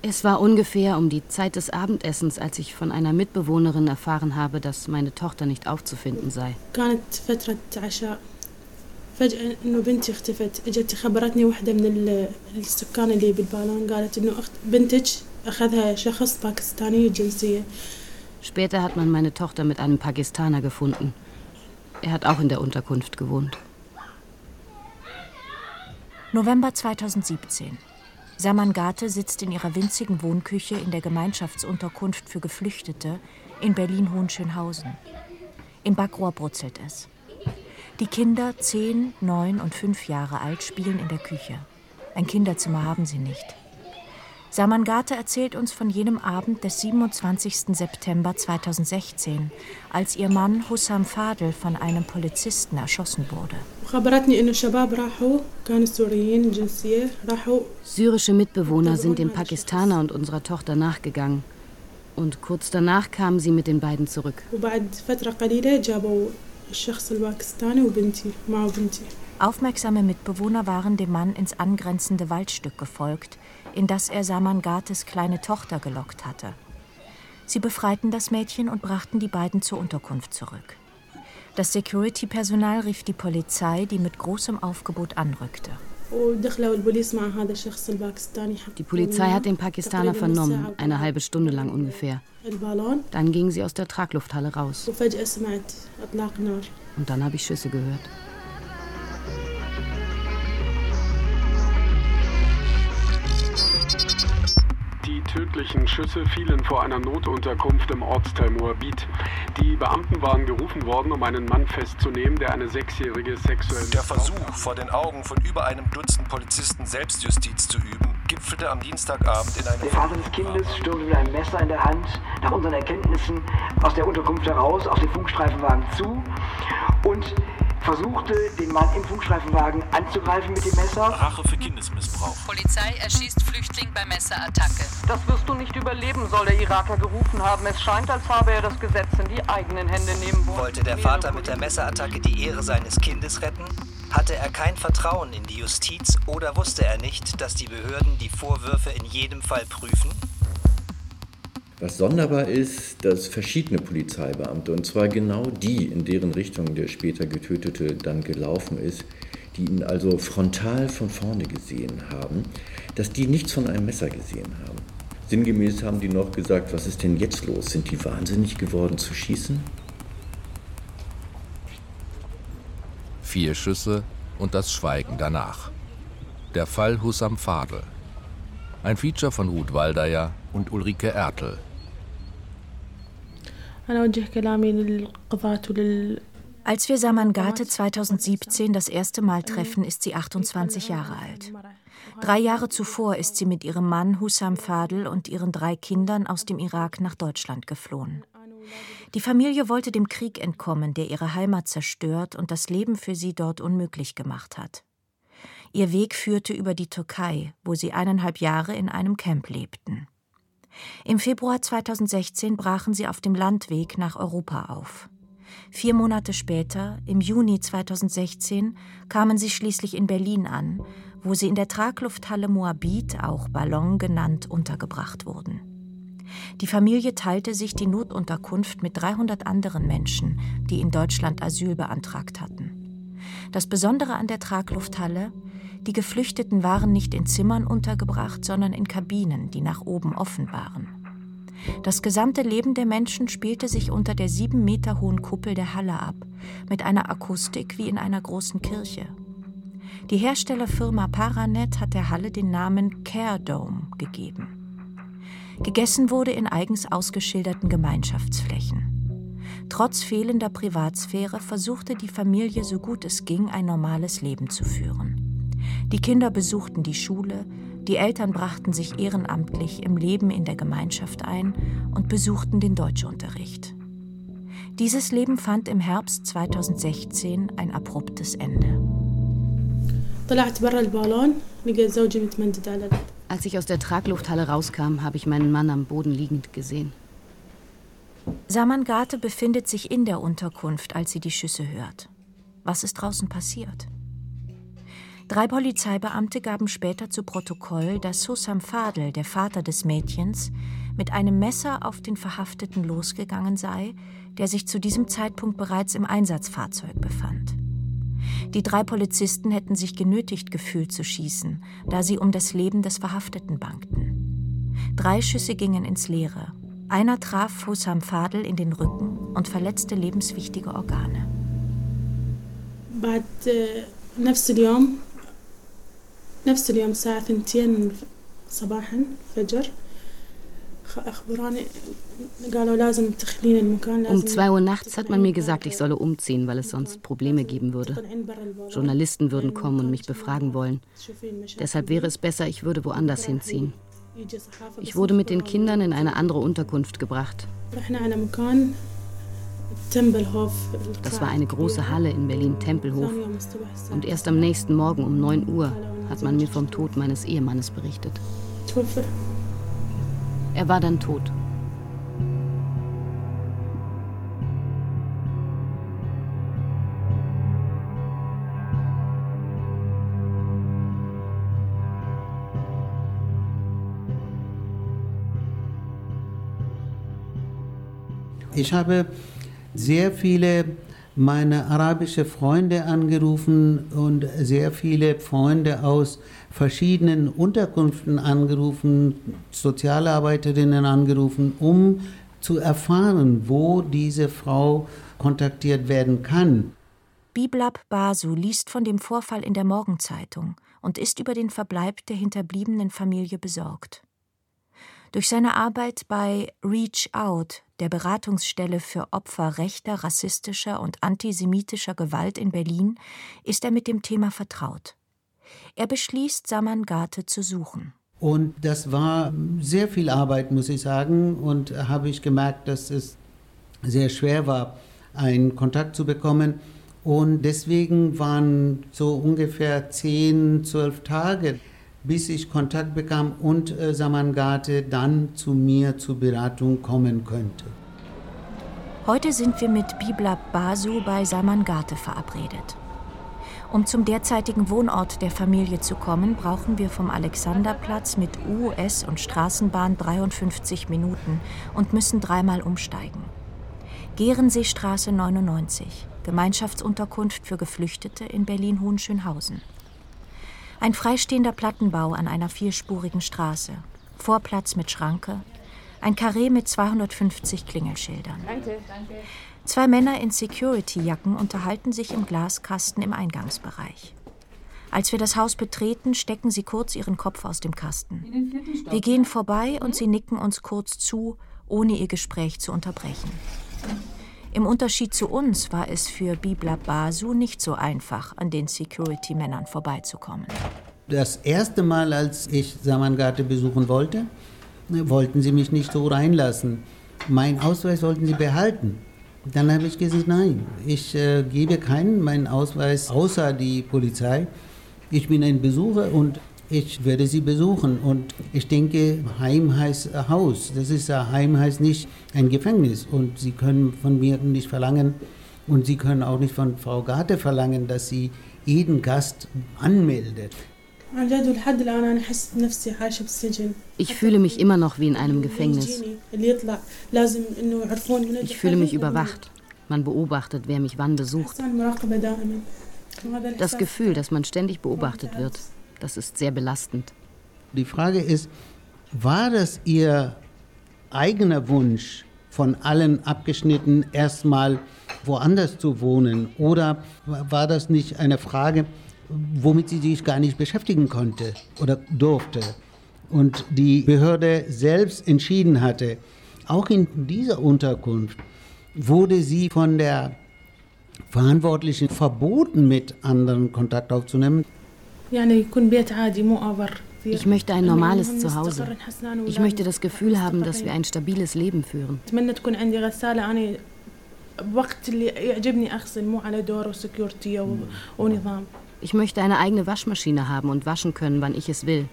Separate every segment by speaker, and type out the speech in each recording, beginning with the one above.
Speaker 1: Es war ungefähr um die Zeit des Abendessens, als ich von einer Mitbewohnerin erfahren habe, dass meine Tochter nicht aufzufinden sei. فجأة إنه بنتي اختفت إجت خبرتني واحدة من السكان اللي بالبالون قالت إنه أخت بنتك أخذها شخص باكستاني الجنسية Später hat man meine Tochter mit einem Pakistaner gefunden. Er hat auch in der Unterkunft gewohnt.
Speaker 2: November 2017. Samangate sitzt in ihrer winzigen Wohnküche in der Gemeinschaftsunterkunft für Geflüchtete in Berlin-Hohenschönhausen. Im Backrohr brutzelt es. Die Kinder, zehn, neun und fünf Jahre alt, spielen in der Küche. Ein Kinderzimmer haben sie nicht. Samangate erzählt uns von jenem Abend des 27. September 2016, als ihr Mann Hussam Fadel von einem Polizisten erschossen wurde.
Speaker 1: Syrische Mitbewohner sind dem Pakistaner und unserer Tochter nachgegangen. Und kurz danach kamen sie mit den beiden zurück.
Speaker 2: Aufmerksame Mitbewohner waren dem Mann ins angrenzende Waldstück gefolgt, in das er Samangates kleine Tochter gelockt hatte. Sie befreiten das Mädchen und brachten die beiden zur Unterkunft zurück. Das Security-Personal rief die Polizei, die mit großem Aufgebot anrückte.
Speaker 1: Die Polizei hat den Pakistaner vernommen, eine halbe Stunde lang ungefähr. Dann gingen sie aus der Traglufthalle raus. Und dann habe ich Schüsse gehört.
Speaker 3: Tödlichen Schüsse fielen vor einer Notunterkunft im Ortsteil Moabit. Die Beamten waren gerufen worden, um einen Mann festzunehmen, der eine sechsjährige sexuelle.
Speaker 4: Der Versuch, vor den Augen von über einem Dutzend Polizisten Selbstjustiz zu üben, gipfelte am Dienstagabend in einem.
Speaker 5: Der Vater des Kindes stürmte mit einem Messer in der Hand, nach unseren Erkenntnissen, aus der Unterkunft heraus auf den Funkstreifenwagen zu und versuchte, den Mann im Funkstreifenwagen anzugreifen mit dem Messer.
Speaker 4: Rache für Kindesmissbrauch.
Speaker 6: Polizei erschießt Flüchtling bei Messerattacke.
Speaker 7: Das wirst du nicht überleben, soll der Iraker gerufen haben. Es scheint, als habe er das Gesetz in die eigenen Hände nehmen wollen.
Speaker 8: Wollte der Vater mit der Messerattacke die Ehre seines Kindes retten? Hatte er kein Vertrauen in die Justiz oder wusste er nicht, dass die Behörden die Vorwürfe in jedem Fall prüfen?
Speaker 9: Was sonderbar ist, dass verschiedene Polizeibeamte, und zwar genau die, in deren Richtung der später Getötete dann gelaufen ist, die ihn also frontal von vorne gesehen haben, dass die nichts von einem Messer gesehen haben. Sinngemäß haben die noch gesagt, was ist denn jetzt los? Sind die wahnsinnig geworden zu schießen?
Speaker 10: Vier Schüsse und das Schweigen danach. Der Fall Hussam Fadel. Ein Feature von Ruth Waldeyer und Ulrike Ertel.
Speaker 2: Als wir Samangate 2017 das erste Mal treffen, ist sie 28 Jahre alt. Drei Jahre zuvor ist sie mit ihrem Mann Hussam Fadel und ihren drei Kindern aus dem Irak nach Deutschland geflohen. Die Familie wollte dem Krieg entkommen, der ihre Heimat zerstört und das Leben für sie dort unmöglich gemacht hat. Ihr Weg führte über die Türkei, wo sie eineinhalb Jahre in einem Camp lebten. Im Februar 2016 brachen sie auf dem Landweg nach Europa auf. Vier Monate später, im Juni 2016, kamen sie schließlich in Berlin an, wo sie in der Traglufthalle Moabit, auch Ballon genannt, untergebracht wurden. Die Familie teilte sich die Notunterkunft mit 300 anderen Menschen, die in Deutschland Asyl beantragt hatten. Das Besondere an der Traglufthalle, die Geflüchteten waren nicht in Zimmern untergebracht, sondern in Kabinen, die nach oben offen waren. Das gesamte Leben der Menschen spielte sich unter der sieben Meter hohen Kuppel der Halle ab, mit einer Akustik wie in einer großen Kirche. Die Herstellerfirma Paranet hat der Halle den Namen Care Dome gegeben. Gegessen wurde in eigens ausgeschilderten Gemeinschaftsflächen. Trotz fehlender Privatsphäre versuchte die Familie so gut es ging, ein normales Leben zu führen. Die Kinder besuchten die Schule, die Eltern brachten sich ehrenamtlich im Leben in der Gemeinschaft ein und besuchten den Deutschunterricht. Dieses Leben fand im Herbst 2016 ein abruptes Ende.
Speaker 1: Als ich aus der Traglufthalle rauskam, habe ich meinen Mann am Boden liegend gesehen.
Speaker 2: Samangate befindet sich in der Unterkunft, als sie die Schüsse hört. Was ist draußen passiert? Drei Polizeibeamte gaben später zu Protokoll, dass Hussam Fadel, der Vater des Mädchens, mit einem Messer auf den Verhafteten losgegangen sei, der sich zu diesem Zeitpunkt bereits im Einsatzfahrzeug befand. Die drei Polizisten hätten sich genötigt gefühlt zu schießen, da sie um das Leben des Verhafteten bangten. Drei Schüsse gingen ins Leere. Einer traf Hussam Fadel in den Rücken und verletzte lebenswichtige Organe.
Speaker 1: بعد نفس اليوم نفس اليوم الساعة 2 صباحا فجر
Speaker 11: um zwei Uhr nachts hat man mir gesagt, ich solle umziehen, weil es sonst Probleme geben würde. Journalisten würden kommen und mich befragen wollen. Deshalb wäre es besser, ich würde woanders hinziehen. Ich wurde mit den Kindern in eine andere Unterkunft gebracht. Das war eine große Halle in Berlin-Tempelhof. Und erst am nächsten Morgen um 9 Uhr hat man mir vom Tod meines Ehemannes berichtet. Er war dann tot.
Speaker 12: Ich habe sehr viele meine arabische Freunde angerufen und sehr viele Freunde aus verschiedenen Unterkünften angerufen, Sozialarbeiterinnen angerufen, um zu erfahren, wo diese Frau kontaktiert werden kann.
Speaker 2: Biblab Basu liest von dem Vorfall in der Morgenzeitung und ist über den Verbleib der hinterbliebenen Familie besorgt. Durch seine Arbeit bei Reach Out, der Beratungsstelle für Opfer rechter, rassistischer und antisemitischer Gewalt in Berlin, ist er mit dem Thema vertraut. Er beschließt, Saman Gate zu suchen.
Speaker 12: Und das war sehr viel Arbeit, muss ich sagen. Und habe ich gemerkt, dass es sehr schwer war, einen Kontakt zu bekommen. Und deswegen waren so ungefähr zehn, zwölf Tage bis ich Kontakt bekam und äh, Samangate dann zu mir zur Beratung kommen könnte.
Speaker 2: Heute sind wir mit Bibla Basu bei Samangate verabredet. Um zum derzeitigen Wohnort der Familie zu kommen, brauchen wir vom Alexanderplatz mit U, S und Straßenbahn 53 Minuten und müssen dreimal umsteigen. Gehrenseestraße 99, Gemeinschaftsunterkunft für Geflüchtete in Berlin-Hohenschönhausen. Ein freistehender Plattenbau an einer vierspurigen Straße. Vorplatz mit Schranke. Ein Karree mit 250 Klingelschildern. Danke. Zwei Männer in Security-Jacken unterhalten sich im Glaskasten im Eingangsbereich. Als wir das Haus betreten, stecken sie kurz ihren Kopf aus dem Kasten. Wir gehen vorbei und sie nicken uns kurz zu, ohne ihr Gespräch zu unterbrechen. Im Unterschied zu uns war es für Bibla Basu nicht so einfach, an den Security-Männern vorbeizukommen.
Speaker 12: Das erste Mal, als ich Samangate besuchen wollte, wollten sie mich nicht so reinlassen. Mein Ausweis wollten sie behalten. Dann habe ich gesagt, nein, ich äh, gebe keinen meinen Ausweis außer die Polizei. Ich bin ein Besucher und ich werde sie besuchen. Und ich denke, Heim heißt Haus. Das ist Heim heißt nicht ein Gefängnis. Und sie können von mir nicht verlangen, und sie können auch nicht von Frau Garte verlangen, dass sie jeden Gast anmeldet.
Speaker 11: Ich fühle mich immer noch wie in einem Gefängnis. Ich fühle mich überwacht. Man beobachtet, wer mich wann besucht. Das Gefühl, dass man ständig beobachtet wird, das ist sehr belastend.
Speaker 12: Die Frage ist, war das Ihr eigener Wunsch, von allen abgeschnitten erstmal woanders zu wohnen? Oder war das nicht eine Frage, womit sie sich gar nicht beschäftigen konnte oder durfte? Und die Behörde selbst entschieden hatte, auch in dieser Unterkunft wurde sie von der Verantwortlichen verboten, mit anderen Kontakt aufzunehmen.
Speaker 11: Ich möchte ein normales Zuhause. Ich möchte das Gefühl haben, dass wir ein stabiles Leben führen. Ich möchte eine eigene Waschmaschine haben und waschen können, wann ich es will,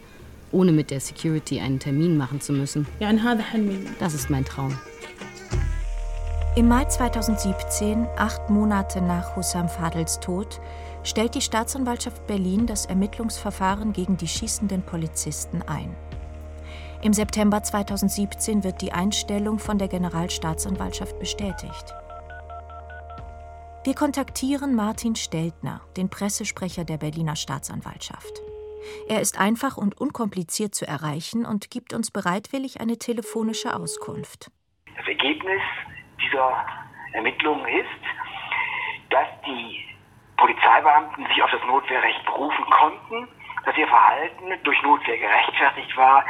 Speaker 11: ohne mit der Security einen Termin machen zu müssen. Das ist mein Traum.
Speaker 2: Im Mai 2017, acht Monate nach Hussam Fadels Tod, stellt die Staatsanwaltschaft Berlin das Ermittlungsverfahren gegen die schießenden Polizisten ein. Im September 2017 wird die Einstellung von der Generalstaatsanwaltschaft bestätigt. Wir kontaktieren Martin Steltner, den Pressesprecher der Berliner Staatsanwaltschaft. Er ist einfach und unkompliziert zu erreichen und gibt uns bereitwillig eine telefonische Auskunft.
Speaker 5: Das Ergebnis dieser Ermittlungen ist, dass die Polizeibeamten sich auf das Notwehrrecht berufen konnten, dass ihr Verhalten durch Notwehr gerechtfertigt war,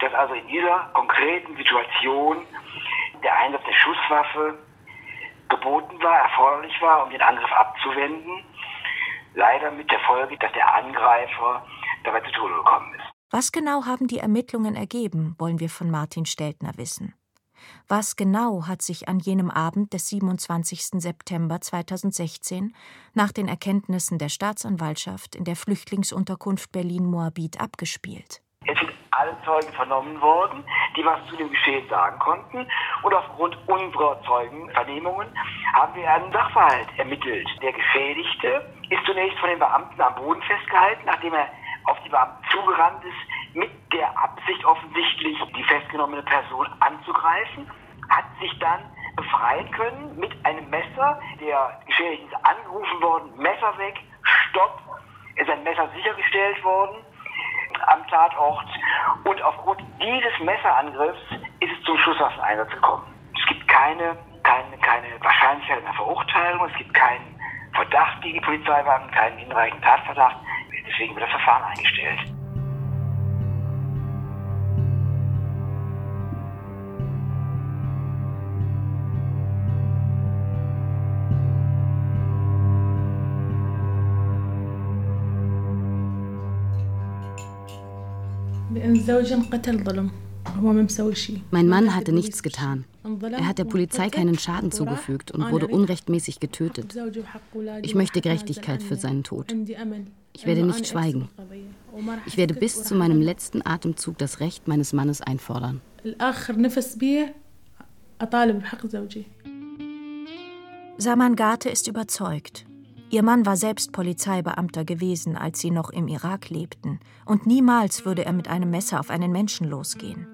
Speaker 5: dass also in dieser konkreten Situation der Einsatz der Schusswaffe geboten war, erforderlich war, um den Angriff abzuwenden. Leider mit der Folge, dass der Angreifer dabei zu Tode gekommen ist.
Speaker 2: Was genau haben die Ermittlungen ergeben, wollen wir von Martin Steltner wissen. Was genau hat sich an jenem Abend des 27. September 2016 nach den Erkenntnissen der Staatsanwaltschaft in der Flüchtlingsunterkunft Berlin-Moabit abgespielt?
Speaker 5: Es sind alle Zeugen vernommen worden, die was zu dem Geschehen sagen konnten. Und aufgrund unserer Zeugenvernehmungen haben wir einen Sachverhalt ermittelt. Der Geschädigte ist zunächst von den Beamten am Boden festgehalten, nachdem er auf die Beamten zugerannt ist, mit der Absicht offensichtlich, die festgenommene Person anzugreifen, hat sich dann befreien können mit einem Messer. Der Geschädigte ist angerufen worden, Messer weg, Stopp, ist ein Messer sichergestellt worden am Tatort und aufgrund dieses Messerangriffs ist es zum Schusswaffeneinsatz gekommen. Es gibt keine, keine, keine Wahrscheinlichkeit einer Verurteilung, es gibt keinen Verdacht gegen die Polizeibeamten, keinen hinreichenden Tatverdacht. Deswegen wird das Verfahren eingestellt.
Speaker 11: Mein Mann hatte nichts getan. Er hat der Polizei keinen Schaden zugefügt und wurde unrechtmäßig getötet. Ich möchte Gerechtigkeit für seinen Tod. Ich werde nicht schweigen. Ich werde bis zu meinem letzten Atemzug das Recht meines Mannes einfordern.
Speaker 2: Saman Gate ist überzeugt. Ihr Mann war selbst Polizeibeamter gewesen, als sie noch im Irak lebten, und niemals würde er mit einem Messer auf einen Menschen losgehen.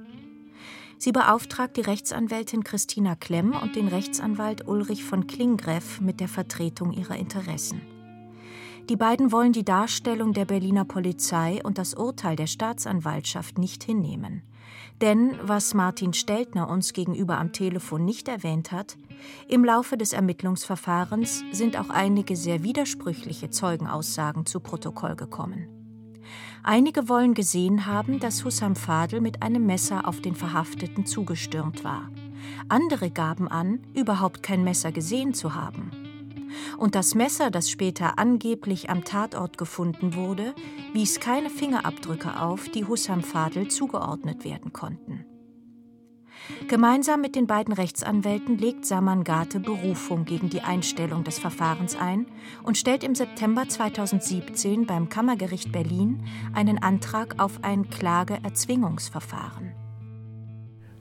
Speaker 2: Sie beauftragt die Rechtsanwältin Christina Klemm und den Rechtsanwalt Ulrich von Klingreff mit der Vertretung ihrer Interessen. Die beiden wollen die Darstellung der Berliner Polizei und das Urteil der Staatsanwaltschaft nicht hinnehmen. Denn, was Martin Steltner uns gegenüber am Telefon nicht erwähnt hat, im Laufe des Ermittlungsverfahrens sind auch einige sehr widersprüchliche Zeugenaussagen zu Protokoll gekommen. Einige wollen gesehen haben, dass Hussam Fadel mit einem Messer auf den Verhafteten zugestürmt war. Andere gaben an, überhaupt kein Messer gesehen zu haben. Und das Messer, das später angeblich am Tatort gefunden wurde, wies keine Fingerabdrücke auf, die Hussam Fadel zugeordnet werden konnten. Gemeinsam mit den beiden Rechtsanwälten legt Saman Gate Berufung gegen die Einstellung des Verfahrens ein und stellt im September 2017 beim Kammergericht Berlin einen Antrag auf ein Klageerzwingungsverfahren.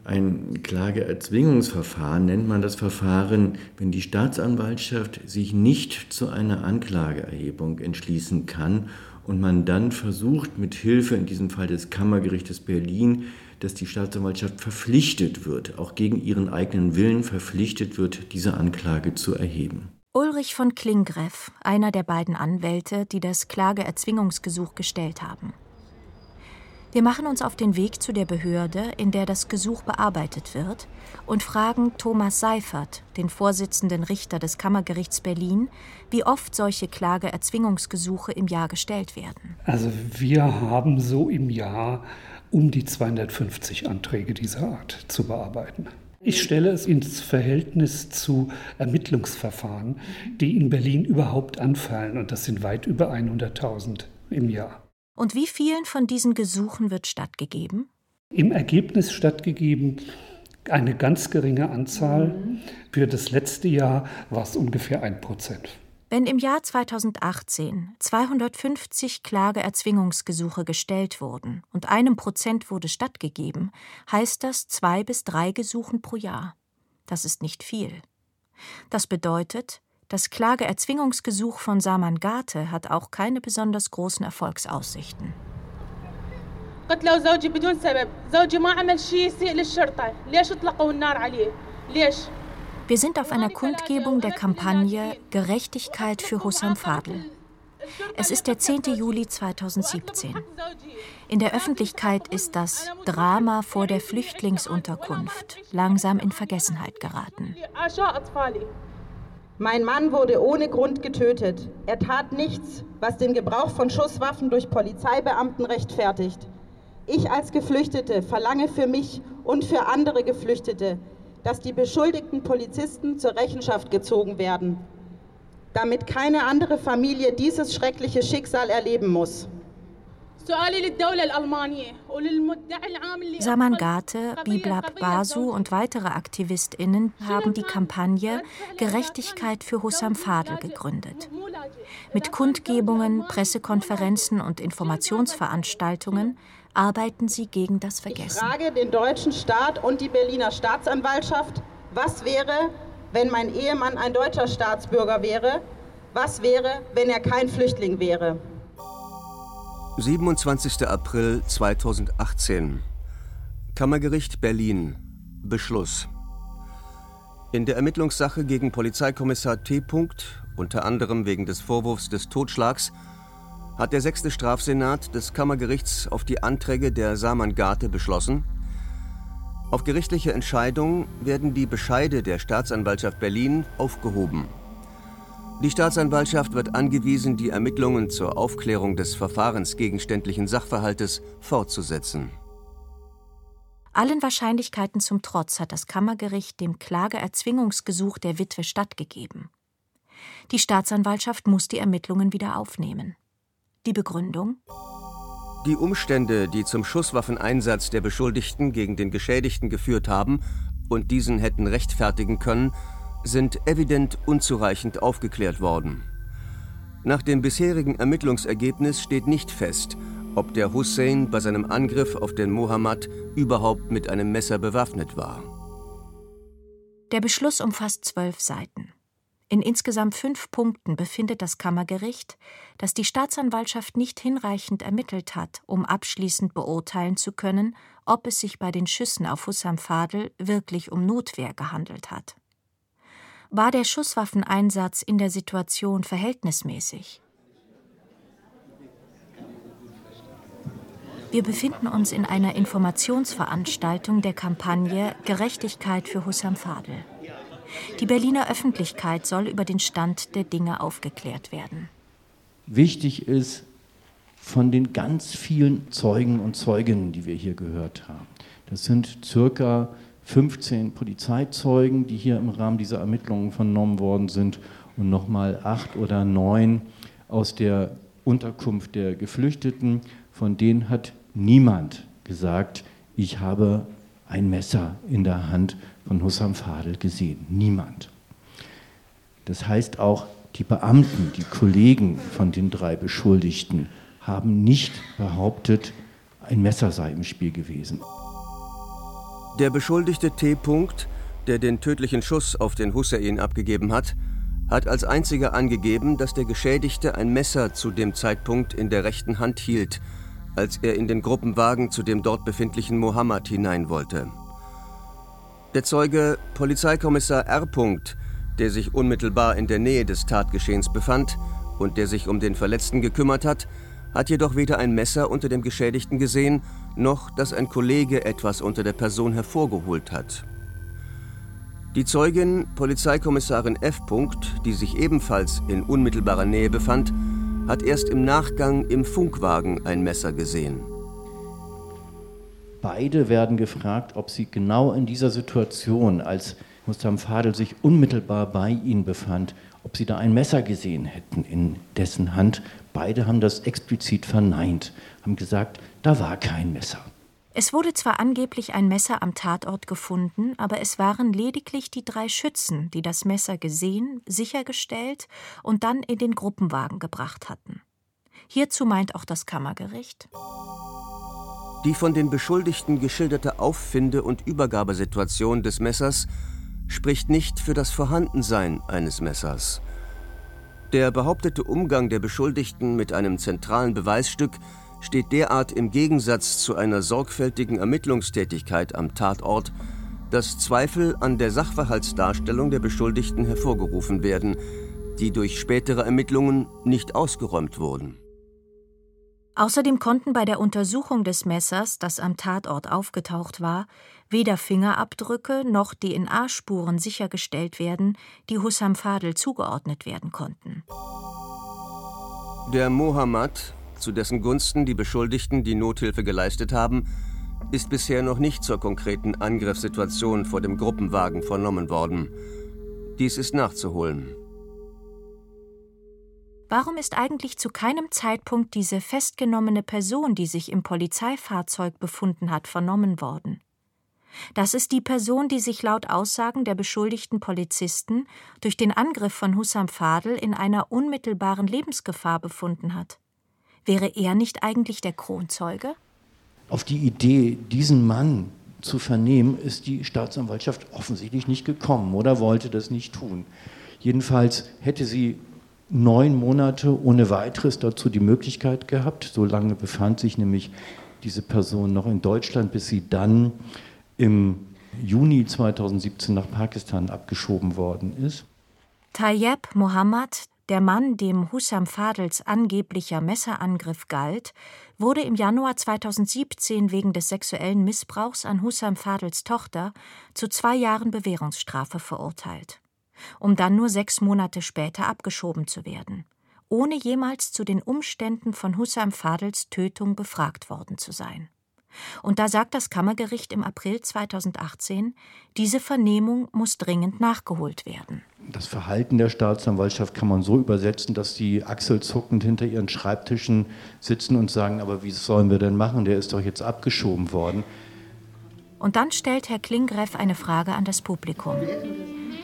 Speaker 9: Ein Klageerzwingungsverfahren nennt man das Verfahren, wenn die Staatsanwaltschaft sich nicht zu einer Anklageerhebung entschließen kann und man dann versucht, mit Hilfe in diesem Fall des Kammergerichtes Berlin, dass die Staatsanwaltschaft verpflichtet wird, auch gegen ihren eigenen Willen verpflichtet wird, diese Anklage zu erheben.
Speaker 2: Ulrich von Klingreff, einer der beiden Anwälte, die das Klageerzwingungsgesuch gestellt haben. Wir machen uns auf den Weg zu der Behörde, in der das Gesuch bearbeitet wird, und fragen Thomas Seifert, den Vorsitzenden Richter des Kammergerichts Berlin, wie oft solche Klageerzwingungsgesuche im Jahr gestellt werden.
Speaker 13: Also wir haben so im Jahr um die 250 Anträge dieser Art zu bearbeiten. Ich stelle es ins Verhältnis zu Ermittlungsverfahren, die in Berlin überhaupt anfallen, und das sind weit über 100.000 im Jahr.
Speaker 2: Und wie vielen von diesen Gesuchen wird stattgegeben?
Speaker 13: Im Ergebnis stattgegeben eine ganz geringe Anzahl. Für das letzte Jahr war es ungefähr ein Prozent.
Speaker 2: Wenn im Jahr 2018 250 Klageerzwingungsgesuche gestellt wurden und einem Prozent wurde stattgegeben, heißt das zwei bis drei Gesuchen pro Jahr. Das ist nicht viel. Das bedeutet, Das Klageerzwingungsgesuch von Saman Gate hat auch keine besonders großen Erfolgsaussichten. Wir sind auf einer Kundgebung der Kampagne Gerechtigkeit für Hussam Fadl. Es ist der 10. Juli 2017. In der Öffentlichkeit ist das Drama vor der Flüchtlingsunterkunft. langsam in Vergessenheit geraten.
Speaker 14: Mein Mann wurde ohne Grund getötet. Er tat nichts, was den Gebrauch von Schusswaffen durch Polizeibeamten rechtfertigt. Ich als Geflüchtete verlange für mich und für andere Geflüchtete, dass die beschuldigten Polizisten zur Rechenschaft gezogen werden damit keine andere Familie dieses schreckliche Schicksal erleben muss.
Speaker 2: Saman Gate, Biblab Basu und weitere AktivistInnen haben die Kampagne Gerechtigkeit für Hussam Fadl gegründet. Mit Kundgebungen, Pressekonferenzen und Informationsveranstaltungen arbeiten sie gegen das Vergessen.
Speaker 14: Ich frage den deutschen Staat und die Berliner Staatsanwaltschaft, was wäre, wenn mein Ehemann ein deutscher Staatsbürger wäre? Was wäre, wenn er kein Flüchtling wäre?
Speaker 15: 27. April 2018 Kammergericht Berlin Beschluss In der Ermittlungssache gegen Polizeikommissar T. unter anderem wegen des Vorwurfs des Totschlags hat der sechste Strafsenat des Kammergerichts auf die Anträge der Saman-Garte beschlossen, auf gerichtliche Entscheidung werden die Bescheide der Staatsanwaltschaft Berlin aufgehoben. Die Staatsanwaltschaft wird angewiesen, die Ermittlungen zur Aufklärung des verfahrensgegenständlichen Sachverhaltes fortzusetzen.
Speaker 2: Allen Wahrscheinlichkeiten zum Trotz hat das Kammergericht dem Klageerzwingungsgesuch der Witwe stattgegeben. Die Staatsanwaltschaft muss die Ermittlungen wieder aufnehmen. Die Begründung?
Speaker 15: Die Umstände, die zum Schusswaffeneinsatz der Beschuldigten gegen den Geschädigten geführt haben und diesen hätten rechtfertigen können, sind evident unzureichend aufgeklärt worden. Nach dem bisherigen Ermittlungsergebnis steht nicht fest, ob der Hussein bei seinem Angriff auf den Mohammed überhaupt mit einem Messer bewaffnet war.
Speaker 2: Der Beschluss umfasst zwölf Seiten. In insgesamt fünf Punkten befindet das Kammergericht, dass die Staatsanwaltschaft nicht hinreichend ermittelt hat, um abschließend beurteilen zu können, ob es sich bei den Schüssen auf Hussam Fadl wirklich um Notwehr gehandelt hat. War der Schusswaffeneinsatz in der Situation verhältnismäßig? Wir befinden uns in einer Informationsveranstaltung der Kampagne Gerechtigkeit für Hussam Fadl. Die Berliner Öffentlichkeit soll über den Stand der Dinge aufgeklärt werden.
Speaker 9: Wichtig ist, von den ganz vielen Zeugen und Zeuginnen, die wir hier gehört haben, das sind circa 15 Polizeizeugen, die hier im Rahmen dieser Ermittlungen vernommen worden sind und nochmal acht oder neun aus der Unterkunft der Geflüchteten. Von denen hat niemand gesagt, ich habe ein Messer in der Hand von Hussam Fadel gesehen. Niemand. Das heißt auch, die Beamten, die Kollegen von den drei Beschuldigten haben nicht behauptet, ein Messer sei im Spiel gewesen.
Speaker 15: Der Beschuldigte T. der den tödlichen Schuss auf den Hussein abgegeben hat, hat als einziger angegeben, dass der Geschädigte ein Messer zu dem Zeitpunkt in der rechten Hand hielt, als er in den Gruppenwagen zu dem dort befindlichen Mohammed hinein wollte. Der Zeuge Polizeikommissar R. der sich unmittelbar in der Nähe des Tatgeschehens befand und der sich um den Verletzten gekümmert hat, hat jedoch weder ein Messer unter dem Geschädigten gesehen, noch dass ein Kollege etwas unter der Person hervorgeholt hat. Die Zeugin, Polizeikommissarin F. die sich ebenfalls in unmittelbarer Nähe befand, hat erst im Nachgang im Funkwagen ein Messer gesehen.
Speaker 9: Beide werden gefragt, ob sie genau in dieser Situation, als Mustam Fadel sich unmittelbar bei ihnen befand, ob sie da ein Messer gesehen hätten in dessen Hand. Beide haben das explizit verneint, haben gesagt, da war kein Messer.
Speaker 2: Es wurde zwar angeblich ein Messer am Tatort gefunden, aber es waren lediglich die drei Schützen, die das Messer gesehen, sichergestellt und dann in den Gruppenwagen gebracht hatten. Hierzu meint auch das Kammergericht.
Speaker 15: Die von den Beschuldigten geschilderte Auffinde- und Übergabesituation des Messers spricht nicht für das Vorhandensein eines Messers, Der behauptete Umgang der Beschuldigten mit einem zentralen Beweisstück steht derart im Gegensatz zu einer sorgfältigen Ermittlungstätigkeit am Tatort, dass Zweifel an der Sachverhaltsdarstellung der Beschuldigten hervorgerufen werden, die durch spätere Ermittlungen nicht ausgeräumt wurden.
Speaker 2: Außerdem konnten bei der Untersuchung des Messers, das am Tatort aufgetaucht war, weder Fingerabdrücke noch DNA-Spuren sichergestellt werden, die Hussam Fadel zugeordnet werden konnten.
Speaker 15: Der Mohammed, zu dessen Gunsten die Beschuldigten die Nothilfe geleistet haben, ist bisher noch nicht zur konkreten Angriffssituation vor dem Gruppenwagen vernommen worden. Dies ist nachzuholen.
Speaker 2: Warum ist eigentlich zu keinem Zeitpunkt diese festgenommene Person, die sich im Polizeifahrzeug befunden hat, vernommen worden? Das ist die Person, die sich laut Aussagen der beschuldigten Polizisten durch den Angriff von Hussam Fadel in einer unmittelbaren Lebensgefahr befunden hat. Wäre er nicht eigentlich der Kronzeuge?
Speaker 9: Auf die Idee, diesen Mann zu vernehmen, ist die Staatsanwaltschaft offensichtlich nicht gekommen oder wollte das nicht tun. Jedenfalls hätte sie neun Monate ohne weiteres dazu die Möglichkeit gehabt. So lange befand sich nämlich diese Person noch in Deutschland, bis sie dann im Juni 2017 nach Pakistan abgeschoben worden ist.
Speaker 2: Tayyeb Mohammed, der Mann, dem Hussam Fadels angeblicher Messerangriff galt, wurde im Januar 2017 wegen des sexuellen Missbrauchs an Hussam Fadels Tochter zu zwei Jahren Bewährungsstrafe verurteilt um dann nur sechs Monate später abgeschoben zu werden, ohne jemals zu den Umständen von Hussam Fadels Tötung befragt worden zu sein. Und da sagt das Kammergericht im April 2018, diese Vernehmung muss dringend nachgeholt werden.
Speaker 9: Das Verhalten der Staatsanwaltschaft kann man so übersetzen, dass die achselzuckend hinter ihren Schreibtischen sitzen und sagen, aber wie sollen wir denn machen? Der ist doch jetzt abgeschoben worden.
Speaker 2: Und dann stellt Herr Klingreff eine Frage an das Publikum.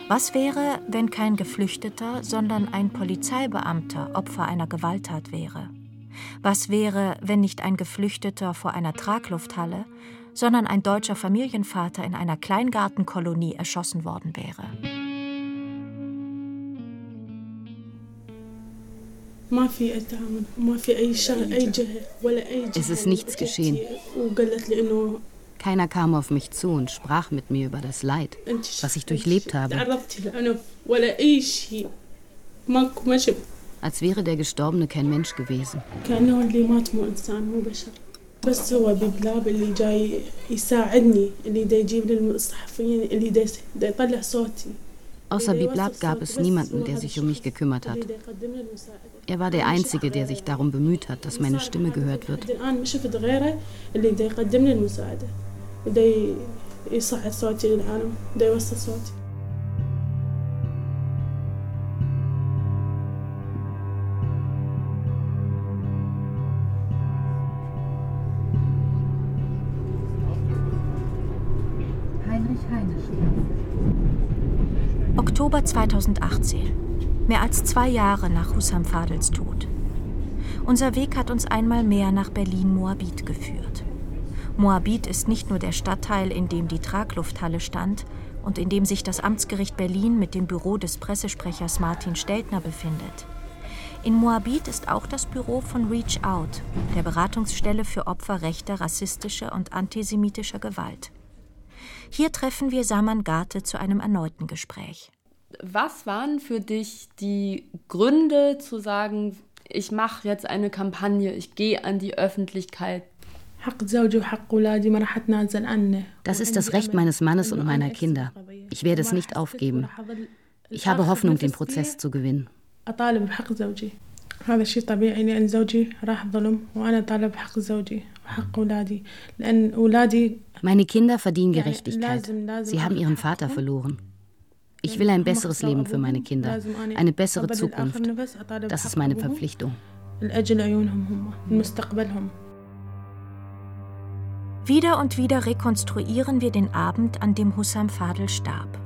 Speaker 2: Was wäre, wenn kein Geflüchteter, sondern ein Polizeibeamter Opfer einer Gewalttat wäre? Was wäre, wenn nicht ein Geflüchteter vor einer Traglufthalle, sondern ein deutscher Familienvater in einer Kleingartenkolonie erschossen worden wäre?
Speaker 11: Es ist nichts geschehen. Keiner kam auf mich zu und sprach mit mir über das Leid, was ich durchlebt habe Als wäre der Gestorbene kein Mensch gewesen. بس هو ببلاب اللي جاي يساعدني اللي دا يجيب للصحفيين اللي دا يطلع صوتي Außer Biblab gab es niemanden, der sich um mich gekümmert hat. Er war der Einzige, der sich darum bemüht hat, dass meine Stimme gehört wird.
Speaker 2: Oktober 2018. Mehr als zwei Jahre nach Hussam Fadels Tod. Unser Weg hat uns einmal mehr nach Berlin-Moabit geführt. Moabit ist nicht nur der Stadtteil, in dem die Traglufthalle stand und in dem sich das Amtsgericht Berlin mit dem Büro des Pressesprechers Martin Steltner befindet. In Moabit ist auch das Büro von Reach Out, der Beratungsstelle für Opfer rechter, rassistischer und antisemitischer Gewalt. Hier treffen wir Saman Garte zu einem erneuten Gespräch.
Speaker 16: Was waren für dich die Gründe zu sagen, ich mache jetzt eine Kampagne, ich gehe an die Öffentlichkeit,
Speaker 11: das ist das Recht meines Mannes und meiner Kinder. Ich werde es nicht aufgeben. Ich habe Hoffnung, den Prozess zu gewinnen. Meine Kinder verdienen Gerechtigkeit. Sie haben ihren Vater verloren. Ich will ein besseres Leben für meine Kinder, eine bessere Zukunft. Das ist meine Verpflichtung.
Speaker 2: Wieder und wieder rekonstruieren wir den Abend, an dem Hussam Fadel starb.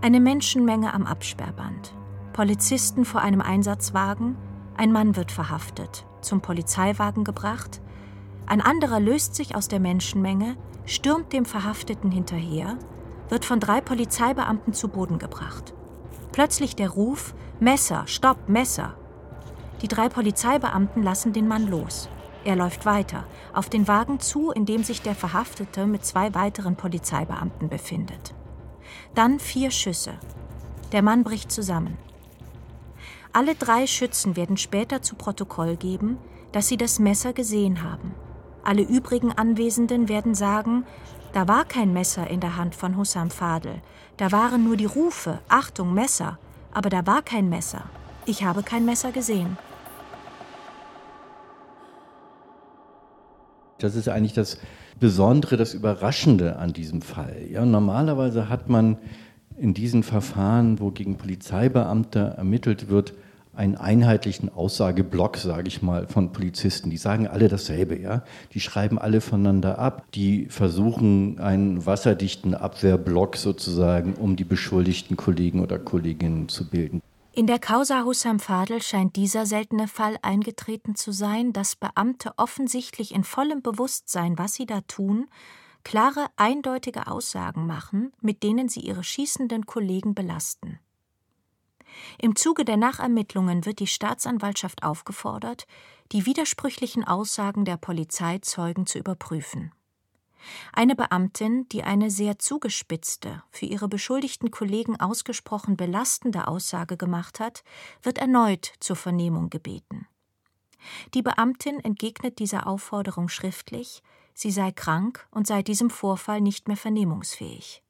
Speaker 2: Eine Menschenmenge am Absperrband, Polizisten vor einem Einsatzwagen, ein Mann wird verhaftet, zum Polizeiwagen gebracht, ein anderer löst sich aus der Menschenmenge, stürmt dem Verhafteten hinterher, wird von drei Polizeibeamten zu Boden gebracht. Plötzlich der Ruf Messer, stopp, Messer. Die drei Polizeibeamten lassen den Mann los. Er läuft weiter, auf den Wagen zu, in dem sich der Verhaftete mit zwei weiteren Polizeibeamten befindet. Dann vier Schüsse. Der Mann bricht zusammen. Alle drei Schützen werden später zu Protokoll geben, dass sie das Messer gesehen haben. Alle übrigen Anwesenden werden sagen, da war kein Messer in der Hand von Hussam Fadel, da waren nur die Rufe, Achtung, Messer, aber da war kein Messer. Ich habe kein Messer gesehen.
Speaker 9: Das ist eigentlich das Besondere, das Überraschende an diesem Fall. Ja, normalerweise hat man in diesen Verfahren, wo gegen Polizeibeamte ermittelt wird, einen einheitlichen Aussageblock, sage ich mal, von Polizisten. Die sagen alle dasselbe, ja. Die schreiben alle voneinander ab. Die versuchen einen wasserdichten Abwehrblock sozusagen, um die beschuldigten Kollegen oder Kolleginnen zu bilden.
Speaker 2: In der Causa Hussam Fadel scheint dieser seltene Fall eingetreten zu sein, dass Beamte offensichtlich in vollem Bewusstsein, was sie da tun, klare, eindeutige Aussagen machen, mit denen sie ihre schießenden Kollegen belasten. Im Zuge der Nachermittlungen wird die Staatsanwaltschaft aufgefordert, die widersprüchlichen Aussagen der Polizeizeugen zu überprüfen. Eine Beamtin, die eine sehr zugespitzte, für ihre beschuldigten Kollegen ausgesprochen belastende Aussage gemacht hat, wird erneut zur Vernehmung gebeten. Die Beamtin entgegnet dieser Aufforderung schriftlich, sie sei krank und sei diesem Vorfall nicht mehr vernehmungsfähig.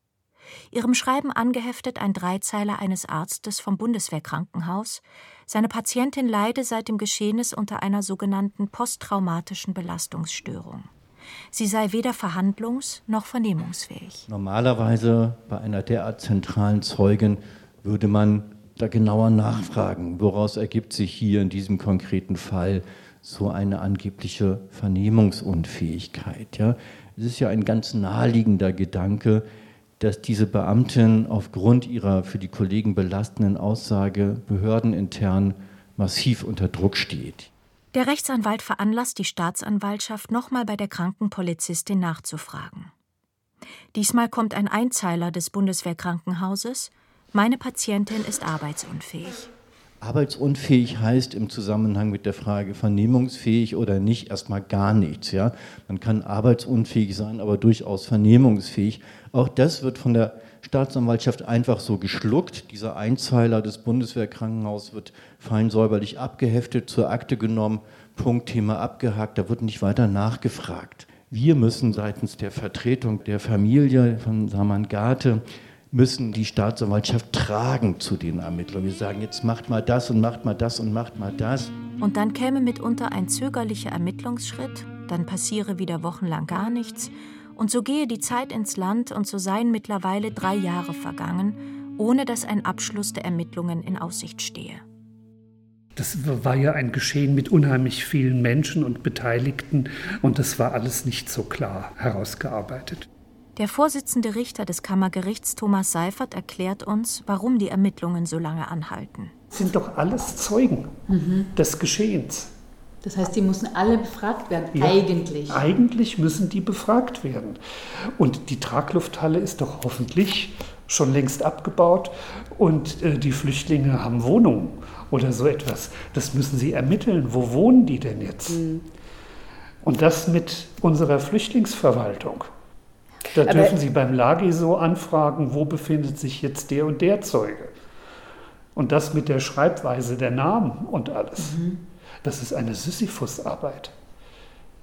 Speaker 2: Ihrem Schreiben angeheftet ein Dreizeiler eines Arztes vom Bundeswehrkrankenhaus, seine Patientin leide seit dem Geschehnis unter einer sogenannten posttraumatischen Belastungsstörung. Sie sei weder verhandlungs- noch vernehmungsfähig.
Speaker 9: Normalerweise bei einer derart zentralen Zeugin würde man da genauer nachfragen, woraus ergibt sich hier in diesem konkreten Fall so eine angebliche Vernehmungsunfähigkeit. Ja? Es ist ja ein ganz naheliegender Gedanke, dass diese Beamtin aufgrund ihrer für die Kollegen belastenden Aussage behördenintern massiv unter Druck steht.
Speaker 2: Der Rechtsanwalt veranlasst die Staatsanwaltschaft, nochmal bei der kranken Polizistin nachzufragen. Diesmal kommt ein Einzeiler des Bundeswehrkrankenhauses. Meine Patientin ist arbeitsunfähig.
Speaker 9: Arbeitsunfähig heißt im Zusammenhang mit der Frage vernehmungsfähig oder nicht erstmal gar nichts. Ja? Man kann arbeitsunfähig sein, aber durchaus vernehmungsfähig. Auch das wird von der Staatsanwaltschaft einfach so geschluckt. Dieser Einzeiler des Bundeswehrkrankenhauses wird fein säuberlich abgeheftet, zur Akte genommen, Punktthema abgehakt, da wird nicht weiter nachgefragt. Wir müssen seitens der Vertretung der Familie von Samangate müssen die Staatsanwaltschaft tragen zu den Ermittlungen. Wir sagen, jetzt macht mal das und macht mal das und macht mal das.
Speaker 2: Und dann käme mitunter ein zögerlicher Ermittlungsschritt, dann passiere wieder wochenlang gar nichts und so gehe die Zeit ins Land und so seien mittlerweile drei Jahre vergangen, ohne dass ein Abschluss der Ermittlungen in Aussicht stehe.
Speaker 13: Das war ja ein Geschehen mit unheimlich vielen Menschen und Beteiligten und das war alles nicht so klar herausgearbeitet.
Speaker 2: Der Vorsitzende Richter des Kammergerichts Thomas Seifert erklärt uns, warum die Ermittlungen so lange anhalten.
Speaker 13: Sind doch alles Zeugen mhm. des Geschehens.
Speaker 11: Das heißt, die müssen alle befragt werden, ja, eigentlich.
Speaker 13: Eigentlich müssen die befragt werden. Und die Traglufthalle ist doch hoffentlich schon längst abgebaut und äh, die Flüchtlinge haben Wohnungen oder so etwas. Das müssen sie ermitteln. Wo wohnen die denn jetzt? Mhm. Und das mit unserer Flüchtlingsverwaltung. Da Aber dürfen Sie beim Lagi so anfragen, wo befindet sich jetzt der und der Zeuge. Und das mit der Schreibweise der Namen und alles. Mhm. Das ist eine Sisyphus-Arbeit.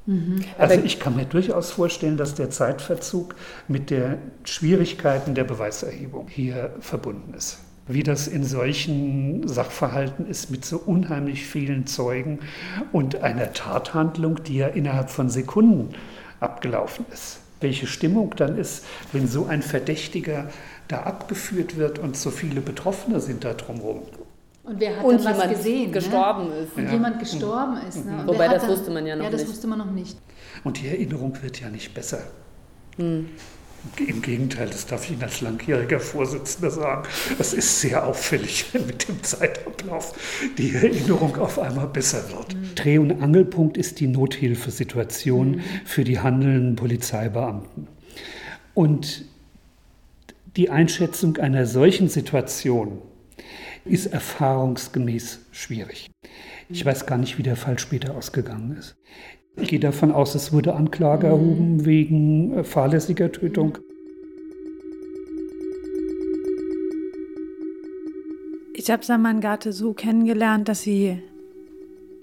Speaker 13: Mhm. Also ich kann mir durchaus vorstellen, dass der Zeitverzug mit den Schwierigkeiten der Beweiserhebung hier verbunden ist. Wie das in solchen Sachverhalten ist mit so unheimlich vielen Zeugen und einer Tathandlung, die ja innerhalb von Sekunden abgelaufen ist. Welche Stimmung dann ist, wenn so ein Verdächtiger da abgeführt wird und so viele Betroffene sind da drumherum.
Speaker 11: Und wer hat und dann was gesehen?
Speaker 16: Ne? gestorben ne? ist.
Speaker 11: Und ja. jemand gestorben ist. Ne?
Speaker 16: Wobei das dann, wusste man ja noch nicht.
Speaker 11: Ja, das nicht. wusste man noch nicht.
Speaker 13: Und die Erinnerung wird ja nicht besser. Hm. Im Gegenteil, das darf ich Ihnen als langjähriger Vorsitzender sagen. Es ist sehr auffällig, wenn mit dem Zeitablauf die Erinnerung auf einmal besser wird. Mhm. Dreh- und Angelpunkt ist die Nothilfesituation mhm. für die handelnden Polizeibeamten. Und die Einschätzung einer solchen Situation ist erfahrungsgemäß schwierig. Ich weiß gar nicht, wie der Fall später ausgegangen ist. Ich gehe davon aus, es wurde Anklage erhoben wegen äh, fahrlässiger Tötung.
Speaker 17: Ich habe Samangate so kennengelernt, dass sie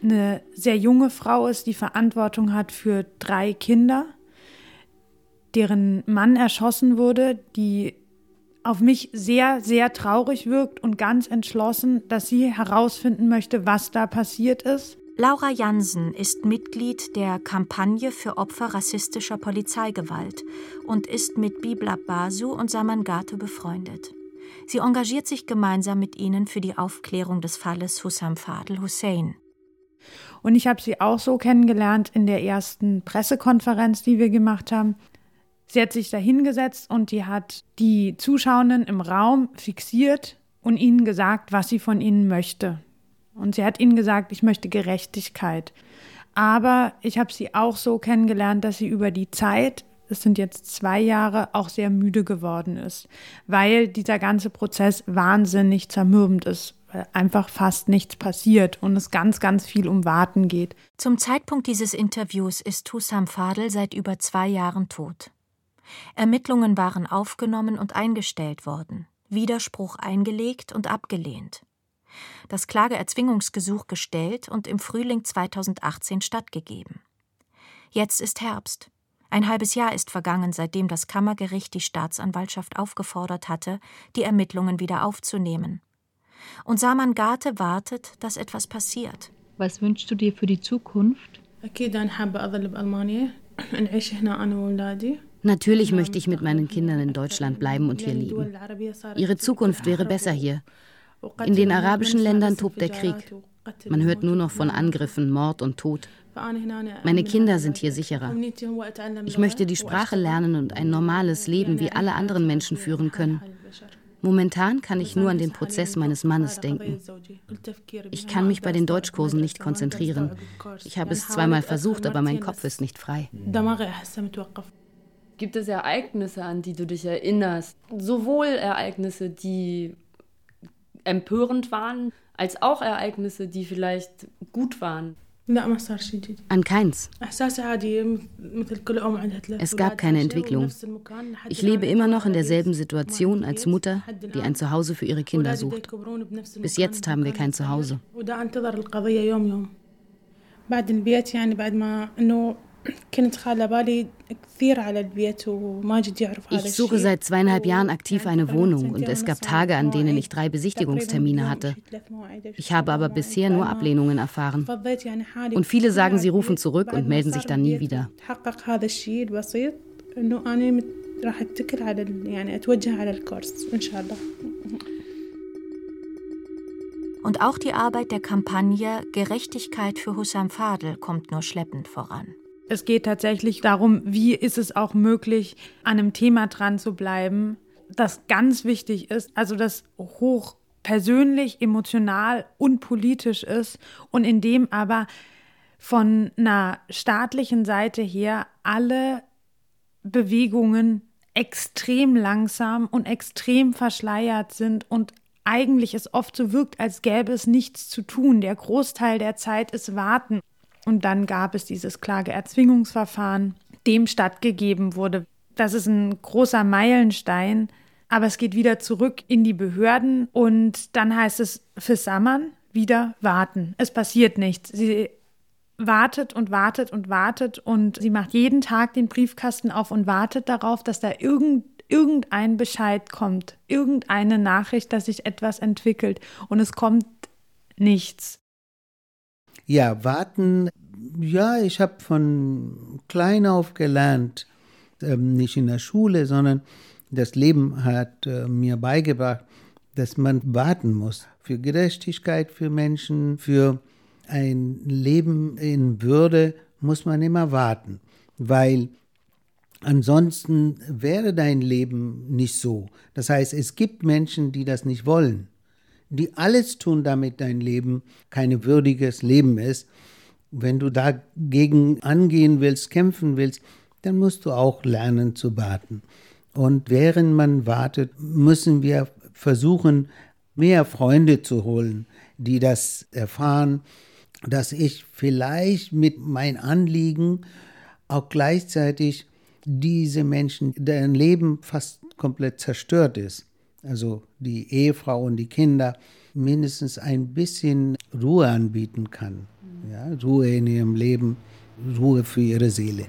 Speaker 17: eine sehr junge Frau ist, die Verantwortung hat für drei Kinder, deren Mann erschossen wurde, die auf mich sehr, sehr traurig wirkt und ganz entschlossen, dass sie herausfinden möchte, was da passiert ist.
Speaker 2: Laura Jansen ist Mitglied der Kampagne für Opfer rassistischer Polizeigewalt und ist mit Bibla Basu und Samangate befreundet. Sie engagiert sich gemeinsam mit ihnen für die Aufklärung des Falles Hussam Fadel Hussein.
Speaker 17: Und ich habe sie auch so kennengelernt in der ersten Pressekonferenz, die wir gemacht haben. Sie hat sich da hingesetzt und die hat die Zuschauenden im Raum fixiert und ihnen gesagt, was sie von ihnen möchte. Und sie hat ihnen gesagt, ich möchte Gerechtigkeit. Aber ich habe sie auch so kennengelernt, dass sie über die Zeit, es sind jetzt zwei Jahre, auch sehr müde geworden ist, weil dieser ganze Prozess wahnsinnig zermürbend ist, weil einfach fast nichts passiert und es ganz, ganz viel um Warten geht.
Speaker 2: Zum Zeitpunkt dieses Interviews ist Hussam Fadel seit über zwei Jahren tot. Ermittlungen waren aufgenommen und eingestellt worden, Widerspruch eingelegt und abgelehnt. Das Klageerzwingungsgesuch gestellt und im Frühling 2018 stattgegeben. Jetzt ist Herbst. Ein halbes Jahr ist vergangen, seitdem das Kammergericht die Staatsanwaltschaft aufgefordert hatte, die Ermittlungen wieder aufzunehmen. Und Saman Gate wartet, dass etwas passiert.
Speaker 11: Was wünschst du dir für die Zukunft? Natürlich möchte ich mit meinen Kindern in Deutschland bleiben und hier leben. Ihre Zukunft wäre besser hier. In den arabischen Ländern tobt der Krieg. Man hört nur noch von Angriffen, Mord und Tod. Meine Kinder sind hier sicherer. Ich möchte die Sprache lernen und ein normales Leben wie alle anderen Menschen führen können. Momentan kann ich nur an den Prozess meines Mannes denken. Ich kann mich bei den Deutschkursen nicht konzentrieren. Ich habe es zweimal versucht, aber mein Kopf ist nicht frei.
Speaker 16: Gibt es Ereignisse, an die du dich erinnerst? Sowohl Ereignisse, die empörend waren, als auch Ereignisse, die vielleicht gut waren.
Speaker 11: An keins. Es gab keine Entwicklung. Ich lebe immer noch in derselben Situation als Mutter, die ein Zuhause für ihre Kinder sucht. Bis jetzt haben wir kein Zuhause. Ich suche seit zweieinhalb Jahren aktiv eine Wohnung und es gab Tage, an denen ich drei Besichtigungstermine hatte. Ich habe aber bisher nur Ablehnungen erfahren. Und viele sagen, sie rufen zurück und melden sich dann nie wieder.
Speaker 2: Und auch die Arbeit der Kampagne Gerechtigkeit für Hussam Fadel kommt nur schleppend voran.
Speaker 17: Es geht tatsächlich darum, wie ist es auch möglich, an einem Thema dran zu bleiben, das ganz wichtig ist, also das hoch persönlich, emotional und politisch ist und in dem aber von einer staatlichen Seite her alle Bewegungen extrem langsam und extrem verschleiert sind und eigentlich es oft so wirkt, als gäbe es nichts zu tun. Der Großteil der Zeit ist Warten. Und dann gab es dieses Klageerzwingungsverfahren, dem stattgegeben wurde. Das ist ein großer Meilenstein, aber es geht wieder zurück in die Behörden und dann heißt es für Sammern wieder warten. Es passiert nichts. Sie wartet und wartet und wartet und sie macht jeden Tag den Briefkasten auf und wartet darauf, dass da irgend, irgendein Bescheid kommt, irgendeine Nachricht, dass sich etwas entwickelt und es kommt nichts.
Speaker 12: Ja, warten, ja, ich habe von klein auf gelernt, ähm, nicht in der Schule, sondern das Leben hat äh, mir beigebracht, dass man warten muss für Gerechtigkeit für Menschen, für ein Leben in Würde muss man immer warten, weil ansonsten wäre dein Leben nicht so. Das heißt, es gibt Menschen, die das nicht wollen die alles tun, damit dein Leben kein würdiges Leben ist. Wenn du dagegen angehen willst, kämpfen willst, dann musst du auch lernen zu warten. Und während man wartet, müssen wir versuchen, mehr Freunde zu holen, die das erfahren, dass ich vielleicht mit meinem Anliegen auch gleichzeitig diese Menschen, deren Leben fast komplett zerstört ist, also die Ehefrau und die Kinder, mindestens ein bisschen Ruhe anbieten kann. Ja, Ruhe in ihrem Leben, Ruhe für ihre Seele.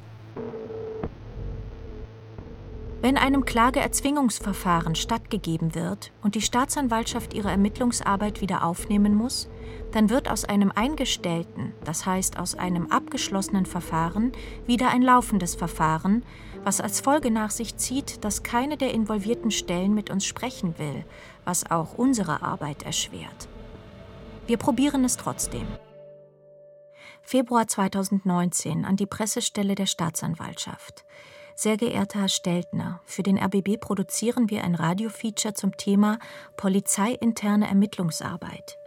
Speaker 2: Wenn einem Klageerzwingungsverfahren stattgegeben wird und die Staatsanwaltschaft ihre Ermittlungsarbeit wieder aufnehmen muss, dann wird aus einem eingestellten, das heißt aus einem abgeschlossenen Verfahren, wieder ein laufendes Verfahren, was als Folge nach sich zieht, dass keine der involvierten Stellen mit uns sprechen will, was auch unsere Arbeit erschwert. Wir probieren es trotzdem. Februar 2019 an die Pressestelle der Staatsanwaltschaft. Sehr geehrter Herr Steltner, für den RBB produzieren wir ein Radiofeature zum Thema polizeiinterne Ermittlungsarbeit.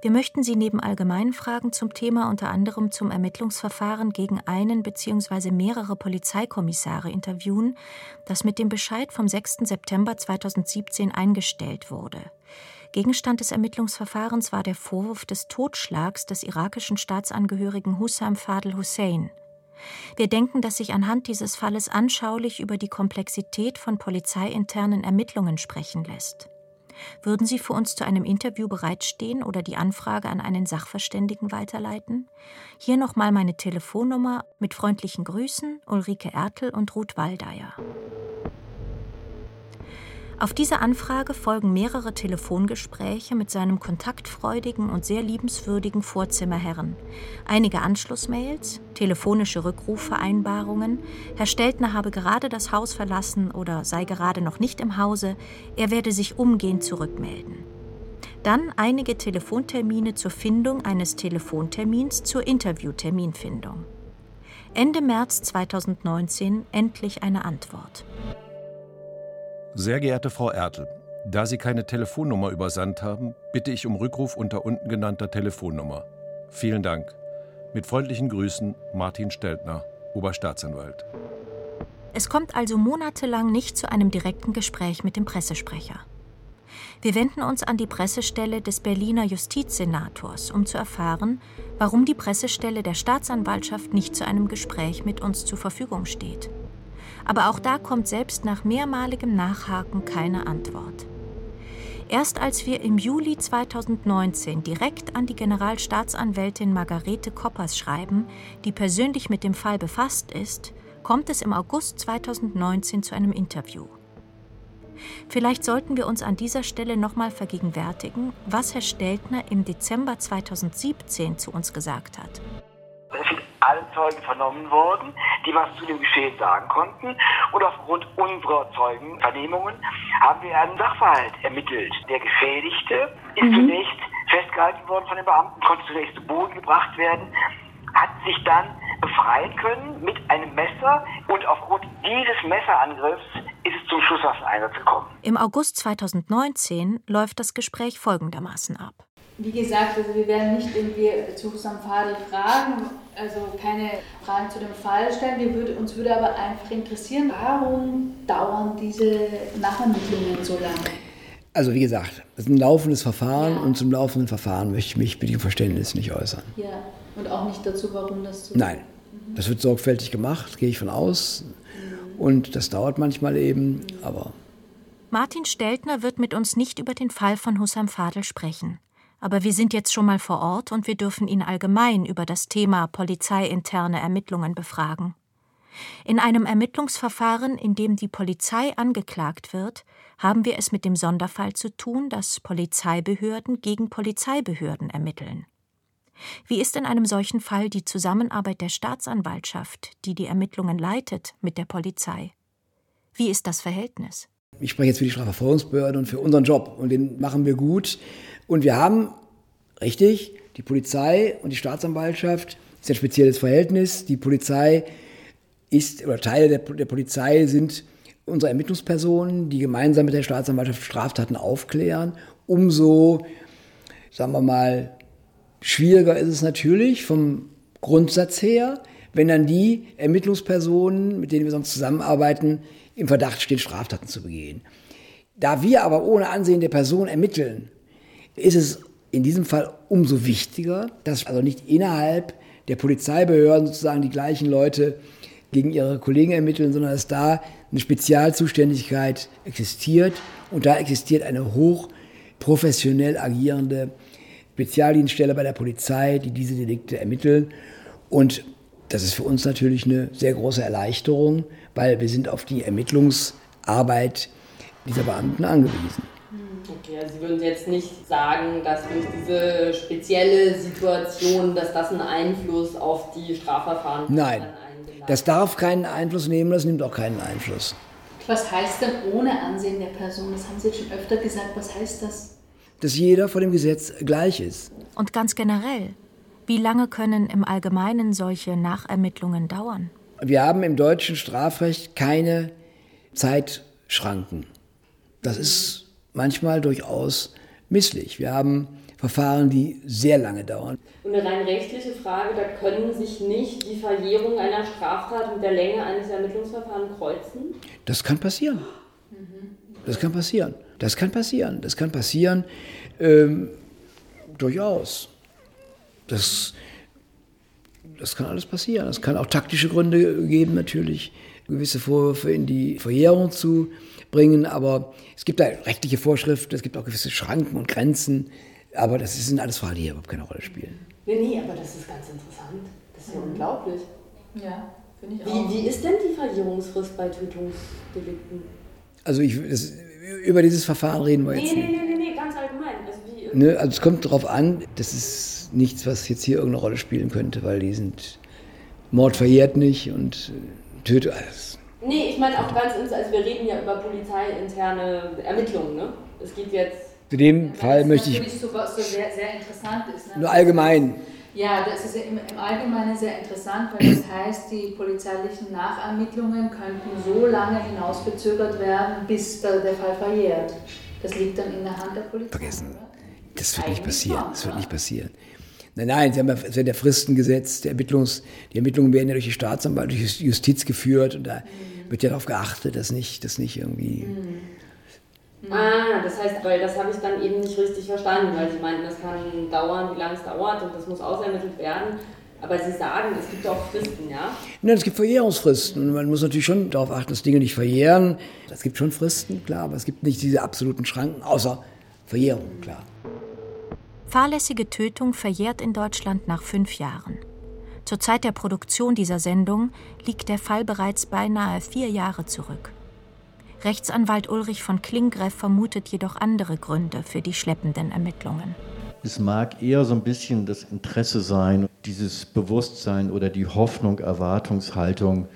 Speaker 2: Wir möchten Sie neben allgemeinen Fragen zum Thema unter anderem zum Ermittlungsverfahren gegen einen bzw. mehrere Polizeikommissare interviewen, das mit dem Bescheid vom 6. September 2017 eingestellt wurde. Gegenstand des Ermittlungsverfahrens war der Vorwurf des Totschlags des irakischen Staatsangehörigen Hussam Fadel Hussein. Wir denken, dass sich anhand dieses Falles anschaulich über die Komplexität von polizeiinternen Ermittlungen sprechen lässt. Würden Sie für uns zu einem Interview bereitstehen oder die Anfrage an einen Sachverständigen weiterleiten? Hier nochmal meine Telefonnummer mit freundlichen Grüßen Ulrike Ertel und Ruth Waldeyer. Auf diese Anfrage folgen mehrere Telefongespräche mit seinem kontaktfreudigen und sehr liebenswürdigen Vorzimmerherrn, einige Anschlussmails, telefonische Rückrufvereinbarungen, Herr Steltner habe gerade das Haus verlassen oder sei gerade noch nicht im Hause, er werde sich umgehend zurückmelden. Dann einige Telefontermine zur Findung eines Telefontermins zur Interviewterminfindung. Ende März 2019 endlich eine Antwort.
Speaker 4: Sehr geehrte Frau Ertel, da Sie keine Telefonnummer übersandt haben, bitte ich um Rückruf unter unten genannter Telefonnummer. Vielen Dank. Mit freundlichen Grüßen, Martin Steltner, Oberstaatsanwalt.
Speaker 2: Es kommt also monatelang nicht zu einem direkten Gespräch mit dem Pressesprecher. Wir wenden uns an die Pressestelle des Berliner Justizsenators, um zu erfahren, warum die Pressestelle der Staatsanwaltschaft nicht zu einem Gespräch mit uns zur Verfügung steht. Aber auch da kommt selbst nach mehrmaligem Nachhaken keine Antwort. Erst als wir im Juli 2019 direkt an die Generalstaatsanwältin Margarete Koppers schreiben, die persönlich mit dem Fall befasst ist, kommt es im August 2019 zu einem Interview. Vielleicht sollten wir uns an dieser Stelle nochmal vergegenwärtigen, was Herr Steltner im Dezember 2017 zu uns gesagt hat
Speaker 5: alle Zeugen vernommen worden, die was zu dem Geschehen sagen konnten. Und aufgrund unserer Zeugenvernehmungen haben wir einen Sachverhalt ermittelt. Der Geschädigte ist mhm. zunächst festgehalten worden von den Beamten, konnte zunächst zu Boden gebracht werden, hat sich dann befreien können mit einem Messer und aufgrund dieses Messerangriffs ist es zum Schusswaffeneinsatz gekommen.
Speaker 2: Im August 2019 läuft das Gespräch folgendermaßen ab
Speaker 18: wie gesagt, also wir werden nicht irgendwie zu Husam Fadel fragen, also keine Fragen zu dem Fall stellen. Wir würde, uns würde aber einfach interessieren, warum dauern diese Nachermittlungen so lange?
Speaker 19: Also wie gesagt, es ist ein laufendes Verfahren ja. und zum laufenden Verfahren möchte ich mich mit dem Verständnis nicht äußern.
Speaker 18: Ja, und auch nicht dazu, warum das
Speaker 19: so Nein, mhm. das wird sorgfältig gemacht, gehe ich von aus. Mhm. Und das dauert manchmal eben, mhm. aber...
Speaker 2: Martin Steltner wird mit uns nicht über den Fall von Hussam Fadel sprechen. Aber wir sind jetzt schon mal vor Ort und wir dürfen ihn allgemein über das Thema polizeiinterne Ermittlungen befragen. In einem Ermittlungsverfahren, in dem die Polizei angeklagt wird, haben wir es mit dem Sonderfall zu tun, dass Polizeibehörden gegen Polizeibehörden ermitteln. Wie ist in einem solchen Fall die Zusammenarbeit der Staatsanwaltschaft, die die Ermittlungen leitet, mit der Polizei? Wie ist das Verhältnis?
Speaker 19: Ich spreche jetzt für die Strafverfolgungsbehörde und für unseren Job und den machen wir gut. Und wir haben, richtig, die Polizei und die Staatsanwaltschaft, ist ein spezielles Verhältnis. Die Polizei ist, oder Teile der, der Polizei sind unsere Ermittlungspersonen, die gemeinsam mit der Staatsanwaltschaft Straftaten aufklären. Umso, sagen wir mal, schwieriger ist es natürlich vom Grundsatz her, wenn dann die Ermittlungspersonen, mit denen wir sonst zusammenarbeiten, im Verdacht stehen, Straftaten zu begehen. Da wir aber ohne Ansehen der Person ermitteln, ist es in diesem Fall umso wichtiger, dass also nicht innerhalb der Polizeibehörden sozusagen die gleichen Leute gegen ihre Kollegen ermitteln, sondern dass da eine Spezialzuständigkeit existiert und da existiert eine hoch professionell agierende Spezialdienststelle bei der Polizei, die diese Delikte ermitteln. Und das ist für uns natürlich eine sehr große Erleichterung, weil wir sind auf die Ermittlungsarbeit dieser Beamten angewiesen.
Speaker 16: Okay, also Sie würden jetzt nicht sagen, dass durch diese spezielle Situation, dass das einen Einfluss auf die Strafverfahren hat?
Speaker 19: Nein, das darf keinen Einfluss nehmen, das nimmt auch keinen Einfluss.
Speaker 18: Was heißt denn ohne Ansehen der Person? Das haben Sie jetzt schon öfter gesagt. Was heißt das?
Speaker 19: Dass jeder vor dem Gesetz gleich ist.
Speaker 2: Und ganz generell, wie lange können im Allgemeinen solche Nachermittlungen dauern?
Speaker 19: Wir haben im deutschen Strafrecht keine Zeitschranken. Das ist manchmal durchaus misslich. Wir haben Verfahren, die sehr lange dauern.
Speaker 16: Und eine rein rechtliche Frage, da können sich nicht die Verjährung einer Straftat mit der Länge eines Ermittlungsverfahrens kreuzen?
Speaker 19: Das kann passieren. Das kann passieren. Das kann passieren. Das kann passieren. Ähm, durchaus. Das, das kann alles passieren. Es kann auch taktische Gründe geben, natürlich, gewisse Vorwürfe in die Verjährung zu bringen. Aber es gibt da rechtliche Vorschriften, es gibt auch gewisse Schranken und Grenzen. Aber das sind alles Fragen, die hier überhaupt keine Rolle spielen.
Speaker 16: Nee, nee, aber das ist ganz interessant. Das ist ja mhm. unglaublich.
Speaker 18: Ja, finde ich
Speaker 16: wie,
Speaker 18: auch.
Speaker 16: Wie ist denn die Verjährungsfrist bei Tötungsdelikten?
Speaker 19: Also ich, das, über dieses Verfahren reden wir jetzt
Speaker 16: nee,
Speaker 19: nicht.
Speaker 16: Nee, nee, nee, nee, ganz allgemein. Also, wie,
Speaker 19: ne, also es kommt darauf an, das ist nichts, was jetzt hier irgendeine Rolle spielen könnte, weil die sind, Mord verjährt nicht und Tötung, alles.
Speaker 16: Nee, ich meine auch ganz, also wir reden ja über polizeiinterne Ermittlungen, ne? Es geht jetzt
Speaker 19: zu dem Fall möchte ich.
Speaker 18: So, so sehr, sehr interessant ist. Ne?
Speaker 19: Nur allgemein.
Speaker 18: Ja, das ist im, im Allgemeinen sehr interessant, weil das heißt, die polizeilichen Nachermittlungen könnten so lange hinausgezögert werden, bis der, der Fall verjährt. Das liegt dann in der Hand der Polizei.
Speaker 19: Vergessen. Das wird nicht passieren. Das wird nicht passieren. Nein, nein, sie haben ja, es werden ja Fristen gesetzt. Die, Ermittlungs, die Ermittlungen werden ja durch die Staatsanwaltschaft, durch die Justiz geführt und da mhm. wird ja darauf geachtet, dass nicht, dass nicht irgendwie. Mhm
Speaker 16: Mhm. Ah, das heißt, weil das habe ich dann eben nicht richtig verstanden, weil Sie meinten, das kann dauern, wie lange es dauert und das muss ausermittelt werden. Aber Sie sagen, es gibt auch Fristen, ja?
Speaker 19: Nein, es gibt Verjährungsfristen. Man muss natürlich schon darauf achten, dass Dinge nicht verjähren. Es gibt schon Fristen, klar, aber es gibt nicht diese absoluten Schranken, außer Verjährung, klar.
Speaker 2: Fahrlässige Tötung verjährt in Deutschland nach fünf Jahren. Zur Zeit der Produktion dieser Sendung liegt der Fall bereits beinahe vier Jahre zurück. Rechtsanwalt Ulrich von Klingreff vermutet jedoch andere Gründe für die schleppenden Ermittlungen.
Speaker 9: Es mag eher so ein bisschen das Interesse sein, dieses Bewusstsein oder die Hoffnung, Erwartungshaltung,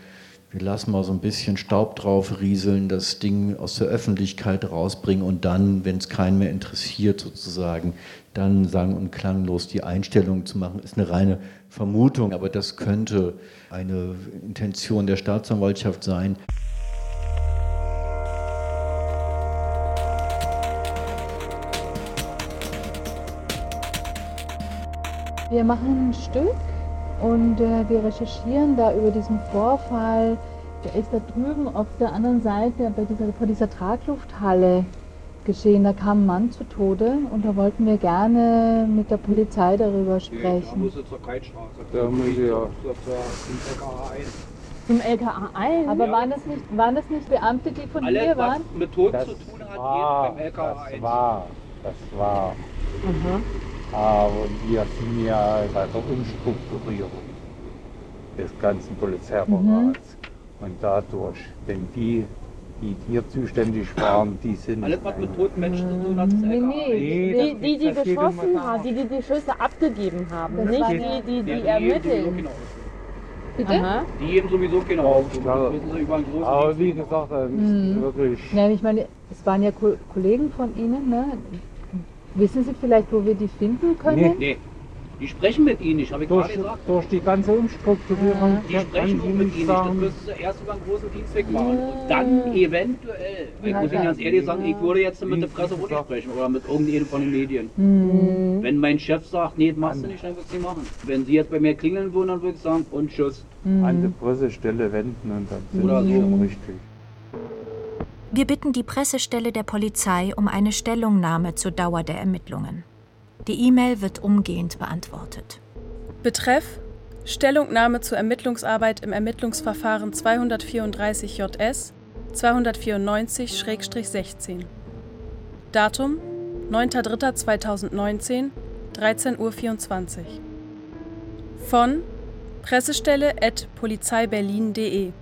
Speaker 9: wir lassen mal so ein bisschen Staub drauf rieseln, das Ding aus der Öffentlichkeit rausbringen und dann, wenn es keinen mehr interessiert, sozusagen, dann sang- und klanglos die Einstellung zu machen, ist eine reine Vermutung, aber das könnte eine Intention der Staatsanwaltschaft sein.
Speaker 20: Wir machen ein Stück und äh, wir recherchieren da über diesen Vorfall. Der ist da drüben auf der anderen Seite bei dieser, vor dieser Traglufthalle geschehen. Da kam ein Mann zu Tode und da wollten wir gerne mit der Polizei darüber sprechen. Da muss zur Keitstraße. Da muss ich ja zum LKA 1. Zum LKA 1? Aber ja. waren, das nicht, waren das nicht Beamte, die von Alle, hier waren?
Speaker 21: Was mit Tod das zu tun hat, war, beim LKA 1. Das war, das war. Mhm. Aber wir sind ja bei der Umstrukturierung des ganzen Polizeiapparats. Mhm. Und dadurch, wenn die, die hier zuständig waren, die sind.
Speaker 22: Alles, was mit toten Menschen zu tun hat, ist nee,
Speaker 20: nee, die, die, die geschossen haben, die, die die Schüsse abgegeben haben, das nicht die, die, die, die ermitteln.
Speaker 22: Bitte? Aha. Die geben sowieso keine Aufschub. Aber wie gesagt, mhm. wirklich.
Speaker 20: Ja, ich meine, es waren ja Kollegen von Ihnen, ne? Wissen Sie vielleicht, wo wir die finden können?
Speaker 22: Nee, nee. Die sprechen mit Ihnen nicht, habe ich durch, gerade gesagt. Durch die ganze Umstrukturierung. Die sprechen nur mit Ihnen nicht. Das müssen Sie erst über einen großen Dienstweg machen. Und dann eventuell. Ich muss Ihnen ganz ehrlich sagen, ich würde jetzt mit der Presse wohl nicht sprechen oder mit irgendjemandem von den Medien. Mhm. Wenn mein Chef sagt, nee, das machst du nicht, dann würde ich es nicht machen. Wenn Sie jetzt bei mir klingeln würden, dann würde ich sagen, und tschüss. Mhm. An die Pressestelle wenden und dann sind oder Sie so. schon richtig.
Speaker 2: Wir bitten die Pressestelle der Polizei um eine Stellungnahme zur Dauer der Ermittlungen. Die E-Mail wird umgehend beantwortet.
Speaker 23: Betreff Stellungnahme zur Ermittlungsarbeit im Ermittlungsverfahren 234 JS 294-16. Datum 9.3.2019, 13.24 Uhr. Von Pressestelle at polizeiberlin.de.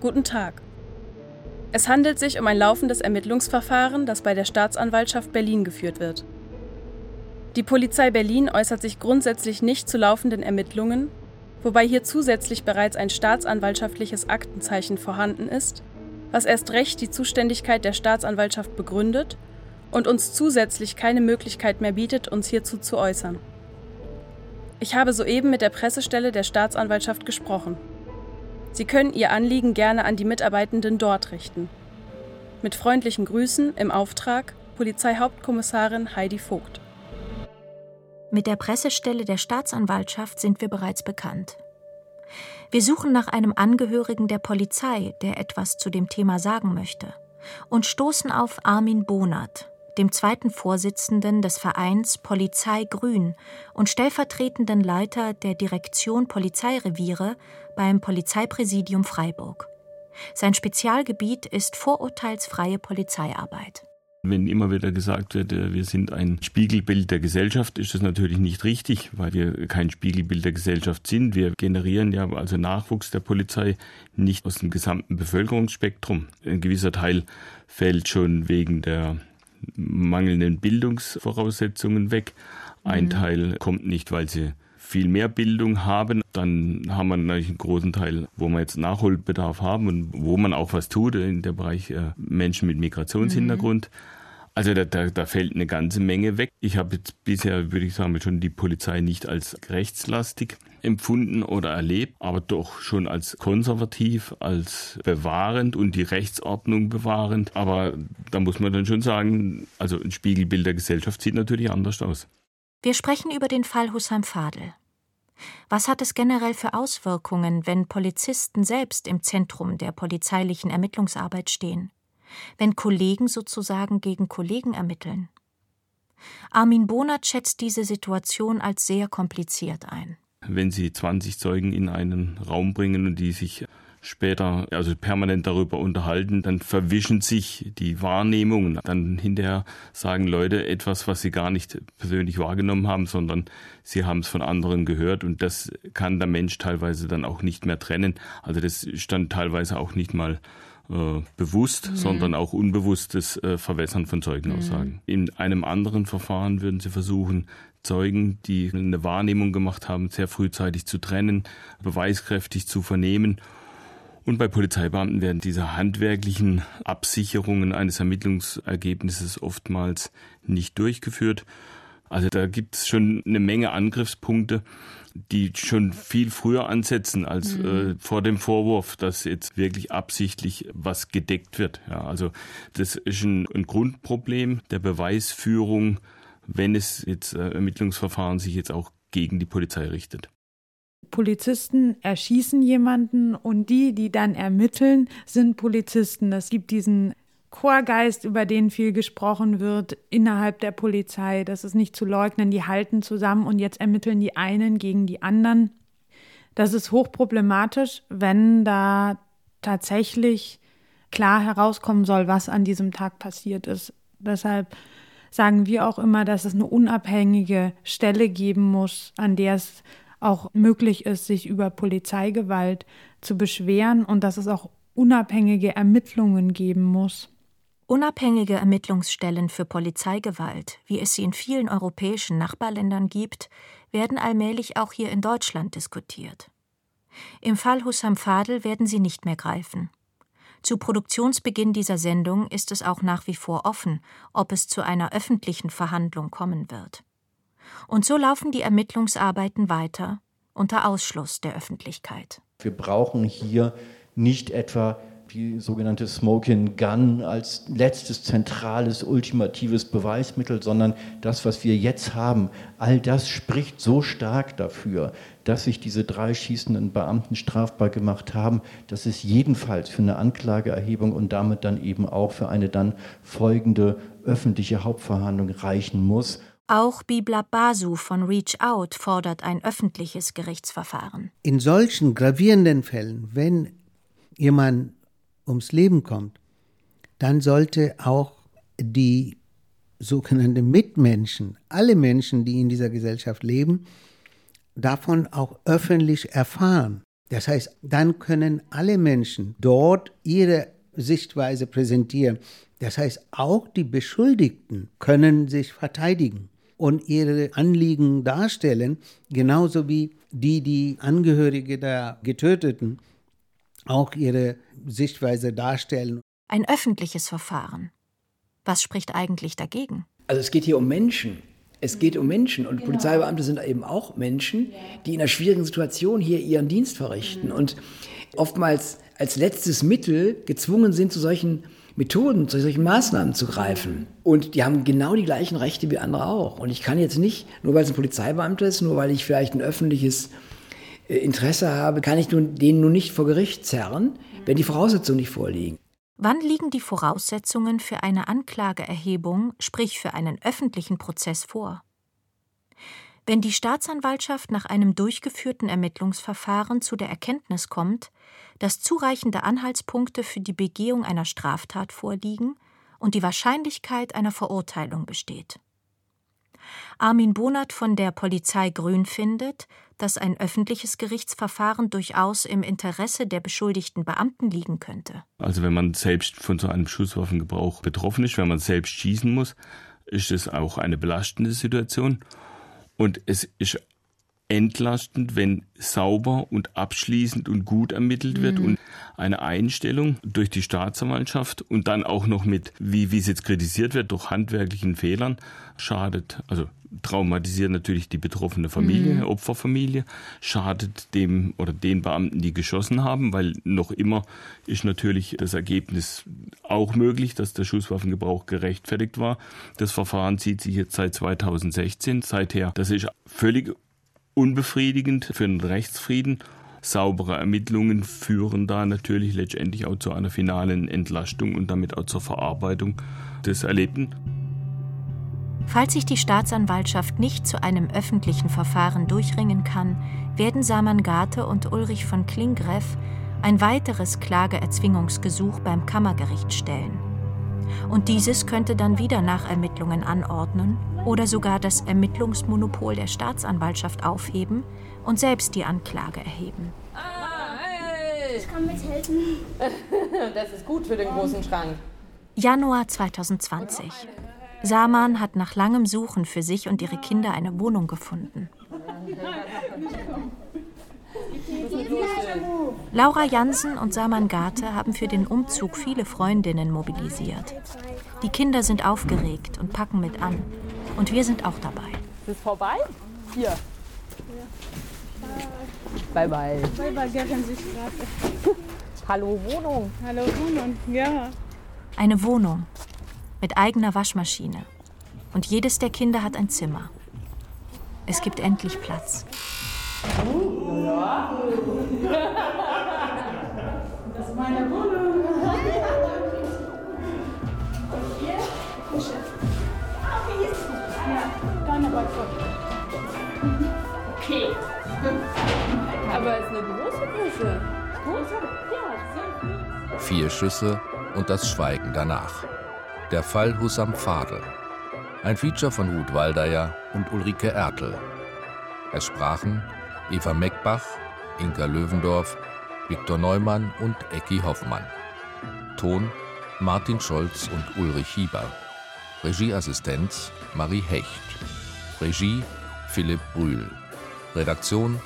Speaker 23: Guten Tag. Es handelt sich um ein laufendes Ermittlungsverfahren, das bei der Staatsanwaltschaft Berlin geführt wird. Die Polizei Berlin äußert sich grundsätzlich nicht zu laufenden Ermittlungen, wobei hier zusätzlich bereits ein staatsanwaltschaftliches Aktenzeichen vorhanden ist, was erst recht die Zuständigkeit der Staatsanwaltschaft begründet und uns zusätzlich keine Möglichkeit mehr bietet, uns hierzu zu äußern. Ich habe soeben mit der Pressestelle der Staatsanwaltschaft gesprochen. Sie können Ihr Anliegen gerne an die Mitarbeitenden dort richten. Mit freundlichen Grüßen im Auftrag Polizeihauptkommissarin Heidi Vogt.
Speaker 2: Mit der Pressestelle der Staatsanwaltschaft sind wir bereits bekannt. Wir suchen nach einem Angehörigen der Polizei, der etwas zu dem Thema sagen möchte, und stoßen auf Armin Bonert, dem zweiten Vorsitzenden des Vereins Polizei Grün und stellvertretenden Leiter der Direktion Polizeireviere beim Polizeipräsidium Freiburg. Sein Spezialgebiet ist vorurteilsfreie Polizeiarbeit.
Speaker 24: Wenn immer wieder gesagt wird, äh, wir sind ein Spiegelbild der Gesellschaft, ist das natürlich nicht richtig, weil wir kein Spiegelbild der Gesellschaft sind. Wir generieren ja also Nachwuchs der Polizei nicht aus dem gesamten Bevölkerungsspektrum. Ein gewisser Teil fällt schon wegen der mangelnden Bildungsvoraussetzungen weg. Ein mhm. Teil kommt nicht, weil sie viel mehr Bildung haben, dann haben wir natürlich einen großen Teil, wo wir jetzt Nachholbedarf haben und wo man auch was tut in der Bereich äh, Menschen mit Migrationshintergrund. Mhm. Also da, da, da fällt eine ganze Menge weg. Ich habe jetzt bisher, würde ich sagen, schon die Polizei nicht als rechtslastig empfunden oder erlebt, aber doch schon als konservativ, als bewahrend und die Rechtsordnung bewahrend. Aber da muss man dann schon sagen, also ein Spiegelbild der Gesellschaft sieht natürlich anders aus.
Speaker 2: Wir sprechen über den Fall Hussam Fadel. Was hat es generell für Auswirkungen, wenn Polizisten selbst im Zentrum der polizeilichen Ermittlungsarbeit stehen? Wenn Kollegen sozusagen gegen Kollegen ermitteln. Armin Bonert schätzt diese Situation als sehr kompliziert ein.
Speaker 24: Wenn Sie 20 Zeugen in einen Raum bringen und die sich später also permanent darüber unterhalten, dann verwischen sich die Wahrnehmungen. Dann hinterher sagen Leute etwas, was sie gar nicht persönlich wahrgenommen haben, sondern sie haben es von anderen gehört und das kann der Mensch teilweise dann auch nicht mehr trennen. Also das stand teilweise auch nicht mal äh, bewusst, mhm. sondern auch unbewusstes äh, Verwässern von Zeugenaussagen. Mhm. In einem anderen Verfahren würden sie versuchen, Zeugen, die eine Wahrnehmung gemacht haben, sehr frühzeitig zu trennen, beweiskräftig zu vernehmen. Und bei Polizeibeamten werden diese handwerklichen Absicherungen eines Ermittlungsergebnisses oftmals nicht durchgeführt. Also da gibt es schon eine Menge Angriffspunkte die schon viel früher ansetzen als mhm. äh, vor dem Vorwurf, dass jetzt wirklich absichtlich was gedeckt wird. Ja, also das ist ein, ein Grundproblem der Beweisführung, wenn es jetzt äh, Ermittlungsverfahren sich jetzt auch gegen die Polizei richtet.
Speaker 17: Polizisten erschießen jemanden und die, die dann ermitteln, sind Polizisten. Es gibt diesen Chorgeist, über den viel gesprochen wird innerhalb der Polizei. Das ist nicht zu leugnen. Die halten zusammen und jetzt ermitteln die einen gegen die anderen. Das ist hochproblematisch, wenn da tatsächlich klar herauskommen soll, was an diesem Tag passiert ist. Deshalb sagen wir auch immer, dass es eine unabhängige Stelle geben muss, an der es auch möglich ist, sich über Polizeigewalt zu beschweren und dass es auch unabhängige Ermittlungen geben muss.
Speaker 2: Unabhängige Ermittlungsstellen für Polizeigewalt, wie es sie in vielen europäischen Nachbarländern gibt, werden allmählich auch hier in Deutschland diskutiert. Im Fall Hussam Fadel werden sie nicht mehr greifen. Zu Produktionsbeginn dieser Sendung ist es auch nach wie vor offen, ob es zu einer öffentlichen Verhandlung kommen wird. Und so laufen die Ermittlungsarbeiten weiter unter Ausschluss der Öffentlichkeit.
Speaker 9: Wir brauchen hier nicht etwa die sogenannte Smoking Gun als letztes zentrales, ultimatives Beweismittel, sondern das, was wir jetzt haben, all das spricht so stark dafür, dass sich diese drei schießenden Beamten strafbar gemacht haben, dass es jedenfalls für eine Anklageerhebung und damit dann eben auch für eine dann folgende öffentliche Hauptverhandlung reichen muss.
Speaker 2: Auch Biblab Basu von Reach Out fordert ein öffentliches Gerichtsverfahren.
Speaker 12: In solchen gravierenden Fällen, wenn jemand ums Leben kommt, dann sollte auch die sogenannten Mitmenschen, alle Menschen, die in dieser Gesellschaft leben, davon auch öffentlich erfahren. Das heißt, dann können alle Menschen dort ihre Sichtweise präsentieren. Das heißt, auch die Beschuldigten können sich verteidigen und ihre Anliegen darstellen, genauso wie die, die Angehörige der Getöteten auch ihre Sichtweise darstellen.
Speaker 2: Ein öffentliches Verfahren. Was spricht eigentlich dagegen?
Speaker 19: Also es geht hier um Menschen. Es geht um Menschen und genau. Polizeibeamte sind eben auch Menschen, die in einer schwierigen Situation hier ihren Dienst verrichten und oftmals als letztes Mittel gezwungen sind, zu solchen Methoden, zu solchen Maßnahmen zu greifen. Und die haben genau die gleichen Rechte wie andere auch. Und ich kann jetzt nicht, nur weil es ein Polizeibeamter ist, nur weil ich vielleicht ein öffentliches äh, Interesse habe, kann ich nun, den nun nicht vor Gericht zerren, wenn die Voraussetzungen nicht vorliegen.
Speaker 2: Wann liegen die Voraussetzungen für eine Anklageerhebung, sprich für einen öffentlichen Prozess vor? Wenn die Staatsanwaltschaft nach einem durchgeführten Ermittlungsverfahren zu der Erkenntnis kommt, dass zureichende Anhaltspunkte für die Begehung einer Straftat vorliegen und die Wahrscheinlichkeit einer Verurteilung besteht. Armin Bonert von der Polizei Grün findet, dass ein öffentliches Gerichtsverfahren durchaus im Interesse der beschuldigten Beamten liegen könnte.
Speaker 24: Also wenn man selbst von so einem Schusswaffengebrauch betroffen ist, wenn man selbst schießen muss, ist es auch eine belastende Situation. Und es ist entlastend, wenn sauber und abschließend und gut ermittelt wird mhm. und eine Einstellung durch die Staatsanwaltschaft und dann auch noch mit, wie, wie es jetzt kritisiert wird, durch handwerklichen Fehlern schadet, also traumatisiert natürlich die betroffene Familie, mhm. Opferfamilie, schadet dem oder den Beamten, die geschossen haben, weil noch immer ist natürlich das Ergebnis auch möglich, dass der Schusswaffengebrauch gerechtfertigt war. Das Verfahren zieht sich jetzt seit 2016. Seither, das ist völlig unbefriedigend für den Rechtsfrieden. Saubere Ermittlungen führen da natürlich letztendlich auch zu einer finalen Entlastung und damit auch zur Verarbeitung des Erlebten.
Speaker 2: Falls sich die Staatsanwaltschaft nicht zu einem öffentlichen Verfahren durchringen kann, werden Saman Garte und Ulrich von Klingreff ein weiteres Klageerzwingungsgesuch beim Kammergericht stellen. Und dieses könnte dann wieder Nachermittlungen anordnen oder sogar das Ermittlungsmonopol der Staatsanwaltschaft aufheben und selbst die Anklage erheben.
Speaker 16: Ich kann mithelfen. das ist gut für den großen Schrank.
Speaker 2: Januar 2020. Saman hat nach langem Suchen für sich und ihre Kinder eine Wohnung gefunden. Laura Jansen und Saman Garte haben für den Umzug viele Freundinnen mobilisiert. Die Kinder sind aufgeregt und packen mit an. Und wir sind auch dabei.
Speaker 16: Ist es vorbei? Hier. Bye bye.
Speaker 18: Bye bye, Gerensee-Straße.
Speaker 16: Hallo Wohnung.
Speaker 18: Hallo Wohnung, ja.
Speaker 2: Eine Wohnung mit eigener Waschmaschine. Und jedes der Kinder hat ein Zimmer. Es gibt endlich Platz.
Speaker 18: Ja. Das ist meine Wohnung. Hier, Küche. Ah, okay, hier ist die Küche. Ja, deine Balkon.
Speaker 16: Okay. Aber es ist eine große Küche. Große? Ja,
Speaker 10: Vier Schüsse und das Schweigen danach. Der Fall Hussam Fadel. Ein Feature von Ruth Waldeyer und Ulrike Ertel. Es sprachen Eva Meckbach, Inka Löwendorf, Viktor Neumann und Ecki Hoffmann. Ton Martin Scholz und Ulrich Hieber. Regieassistenz Marie Hecht. Regie Philipp Brühl. Redaktion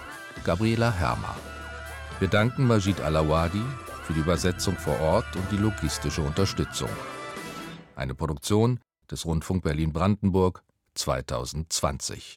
Speaker 10: Gabriela Hermer. Wir danken Majid Alawadi für die Übersetzung vor Ort und die logistische Unterstützung. Eine Produktion des Rundfunk Berlin-Brandenburg 2020.